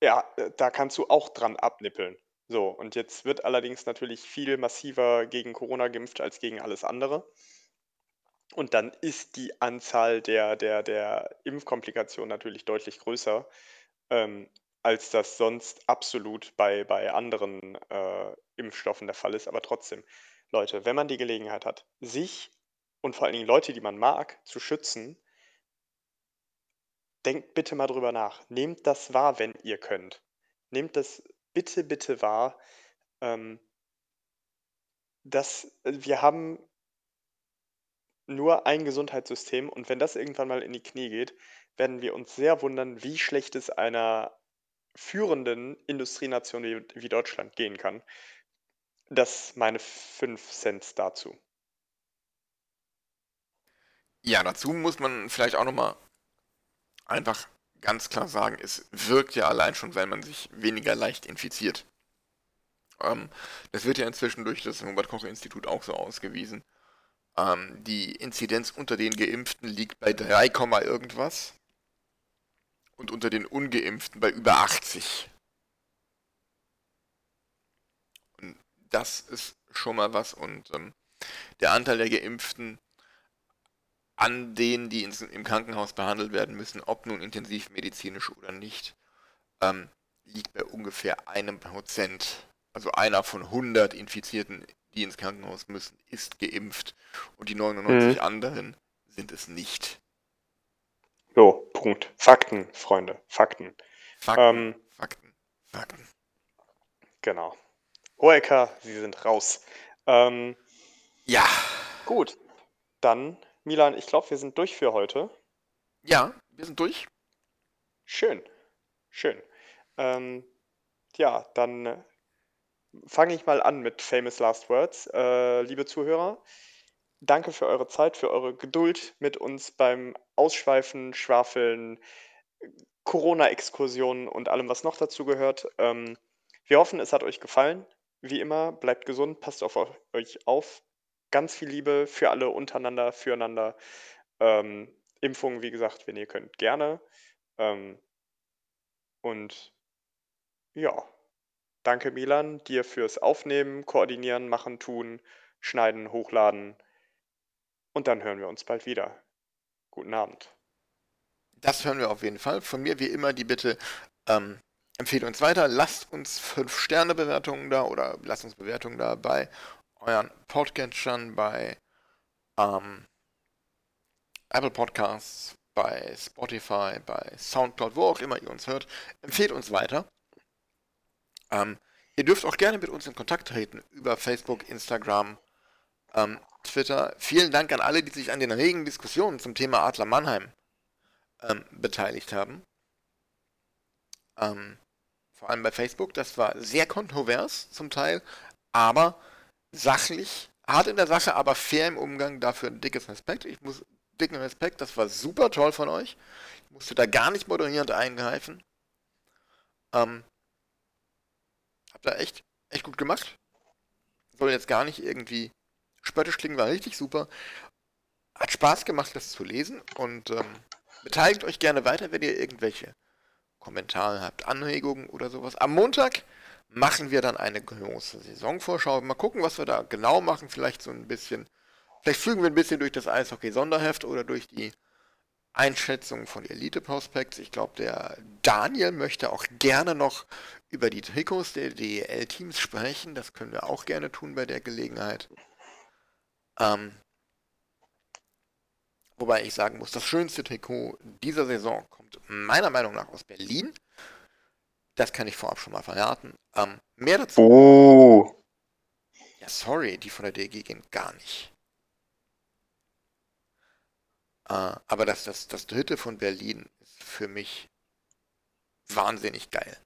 ja, äh, da kannst du auch dran abnippeln. So, und jetzt wird allerdings natürlich viel massiver gegen Corona geimpft als gegen alles andere. Und dann ist die Anzahl der, der, der Impfkomplikationen natürlich deutlich größer, ähm, als das sonst absolut bei, bei anderen äh, Impfstoffen der Fall ist. Aber trotzdem, Leute, wenn man die Gelegenheit hat, sich und vor allen Dingen Leute, die man mag, zu schützen, denkt bitte mal drüber nach. Nehmt das wahr, wenn ihr könnt. Nehmt das bitte, bitte wahr, ähm, dass äh, wir haben nur ein Gesundheitssystem und wenn das irgendwann mal in die Knie geht, werden wir uns sehr wundern, wie schlecht es einer führenden Industrienation wie, wie Deutschland gehen kann. Das meine 5 Cent dazu. Ja, dazu muss man vielleicht auch nochmal einfach ganz klar sagen, es wirkt ja allein schon, weil man sich weniger leicht infiziert. Ähm, das wird ja inzwischen durch das Robert-Koch-Institut auch so ausgewiesen. Ähm, die Inzidenz unter den Geimpften liegt bei 3, irgendwas und unter den Ungeimpften bei über 80. Und das ist schon mal was und ähm, der Anteil der Geimpften an denen, die ins, im Krankenhaus behandelt werden müssen, ob nun intensivmedizinisch oder nicht, ähm, liegt bei ungefähr einem Prozent. Also einer von 100 Infizierten, die ins Krankenhaus müssen, ist geimpft und die 99 mhm. anderen sind es nicht. So, Punkt. Fakten, Freunde, Fakten. Fakten, ähm, Fakten, Fakten. Genau. Hoeker, Sie sind raus. Ähm, ja. Gut, dann Milan, ich glaube, wir sind durch für heute. Ja, wir sind durch. Schön, schön. Ähm, ja, dann äh, fange ich mal an mit Famous Last Words. Äh, liebe Zuhörer, danke für eure Zeit, für eure Geduld mit uns beim Ausschweifen, Schwafeln, Corona-Exkursionen und allem, was noch dazu gehört. Ähm, wir hoffen, es hat euch gefallen. Wie immer, bleibt gesund, passt auf euch auf, ganz viel Liebe für alle untereinander, füreinander. Ähm, Impfungen, wie gesagt, wenn ihr könnt, gerne. Ähm, und ja, danke Milan, dir fürs Aufnehmen, Koordinieren, Machen, Tun, Schneiden, Hochladen. Und dann hören wir uns bald wieder. Guten Abend. Das hören wir auf jeden Fall. Von mir wie immer die Bitte, ähm, empfehlt uns weiter, lasst uns 5-Sterne-Bewertungen da oder lasst uns Bewertungen da bei euren Podcatchern bei ähm, Apple Podcasts, bei Spotify, bei Soundcloud, wo auch immer ihr uns hört. Empfehlt uns weiter. Ähm, ihr dürft auch gerne mit uns in Kontakt treten über Facebook, Instagram, ähm, Twitter. Vielen Dank an alle, die sich an den regen Diskussionen zum Thema Adler Mannheim ähm, beteiligt haben. Ähm, vor allem bei Facebook, das war sehr kontrovers zum Teil, aber sachlich, hart in der Sache, aber fair im Umgang. Dafür ein dickes Respekt. Ich muss dicken Respekt, das war super toll von euch. Ich musste da gar nicht moderierend eingreifen. Ähm, habt ihr echt, echt gut gemacht. Soll jetzt gar nicht irgendwie spöttisch klingen, war richtig super. Hat Spaß gemacht, das zu lesen und ähm, beteiligt euch gerne weiter, wenn ihr irgendwelche Kommentare habt, Anregungen oder sowas. Am Montag machen wir dann eine große Saisonvorschau. Mal gucken, was wir da genau machen. Vielleicht so ein bisschen, vielleicht fügen wir ein bisschen durch das Eishockey-Sonderheft oder durch die Einschätzung von Elite Prospects. Ich glaube, der Daniel möchte auch gerne noch über die Trikots der DL-Teams sprechen. Das können wir auch gerne tun bei der Gelegenheit. Ähm, wobei ich sagen muss, das schönste Trikot dieser Saison kommt meiner Meinung nach aus Berlin. Das kann ich vorab schon mal verraten. Ähm, mehr dazu. Oh. Ja, sorry, die von der DG gehen gar nicht. Äh, aber das, das, das dritte von Berlin ist für mich wahnsinnig geil.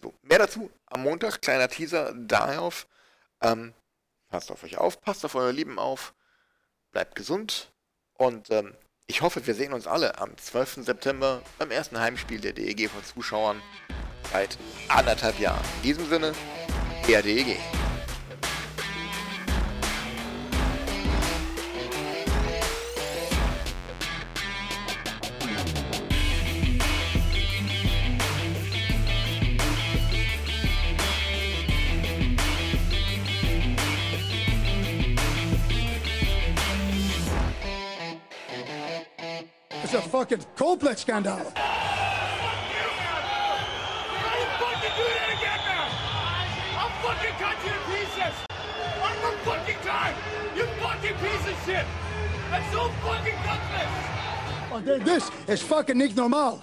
So, mehr dazu am Montag, kleiner Teaser darauf. Ähm, passt auf euch auf, passt auf eure Lieben auf, bleibt gesund und ähm, ich hoffe, wir sehen uns alle am 12. September beim ersten Heimspiel der DEG von Zuschauern seit anderthalb Jahren. In diesem Sinne, der DEG. It's a fucking Coldplay scandal. Shit! That's so fucking gutless! Oh, okay, this is fucking normal.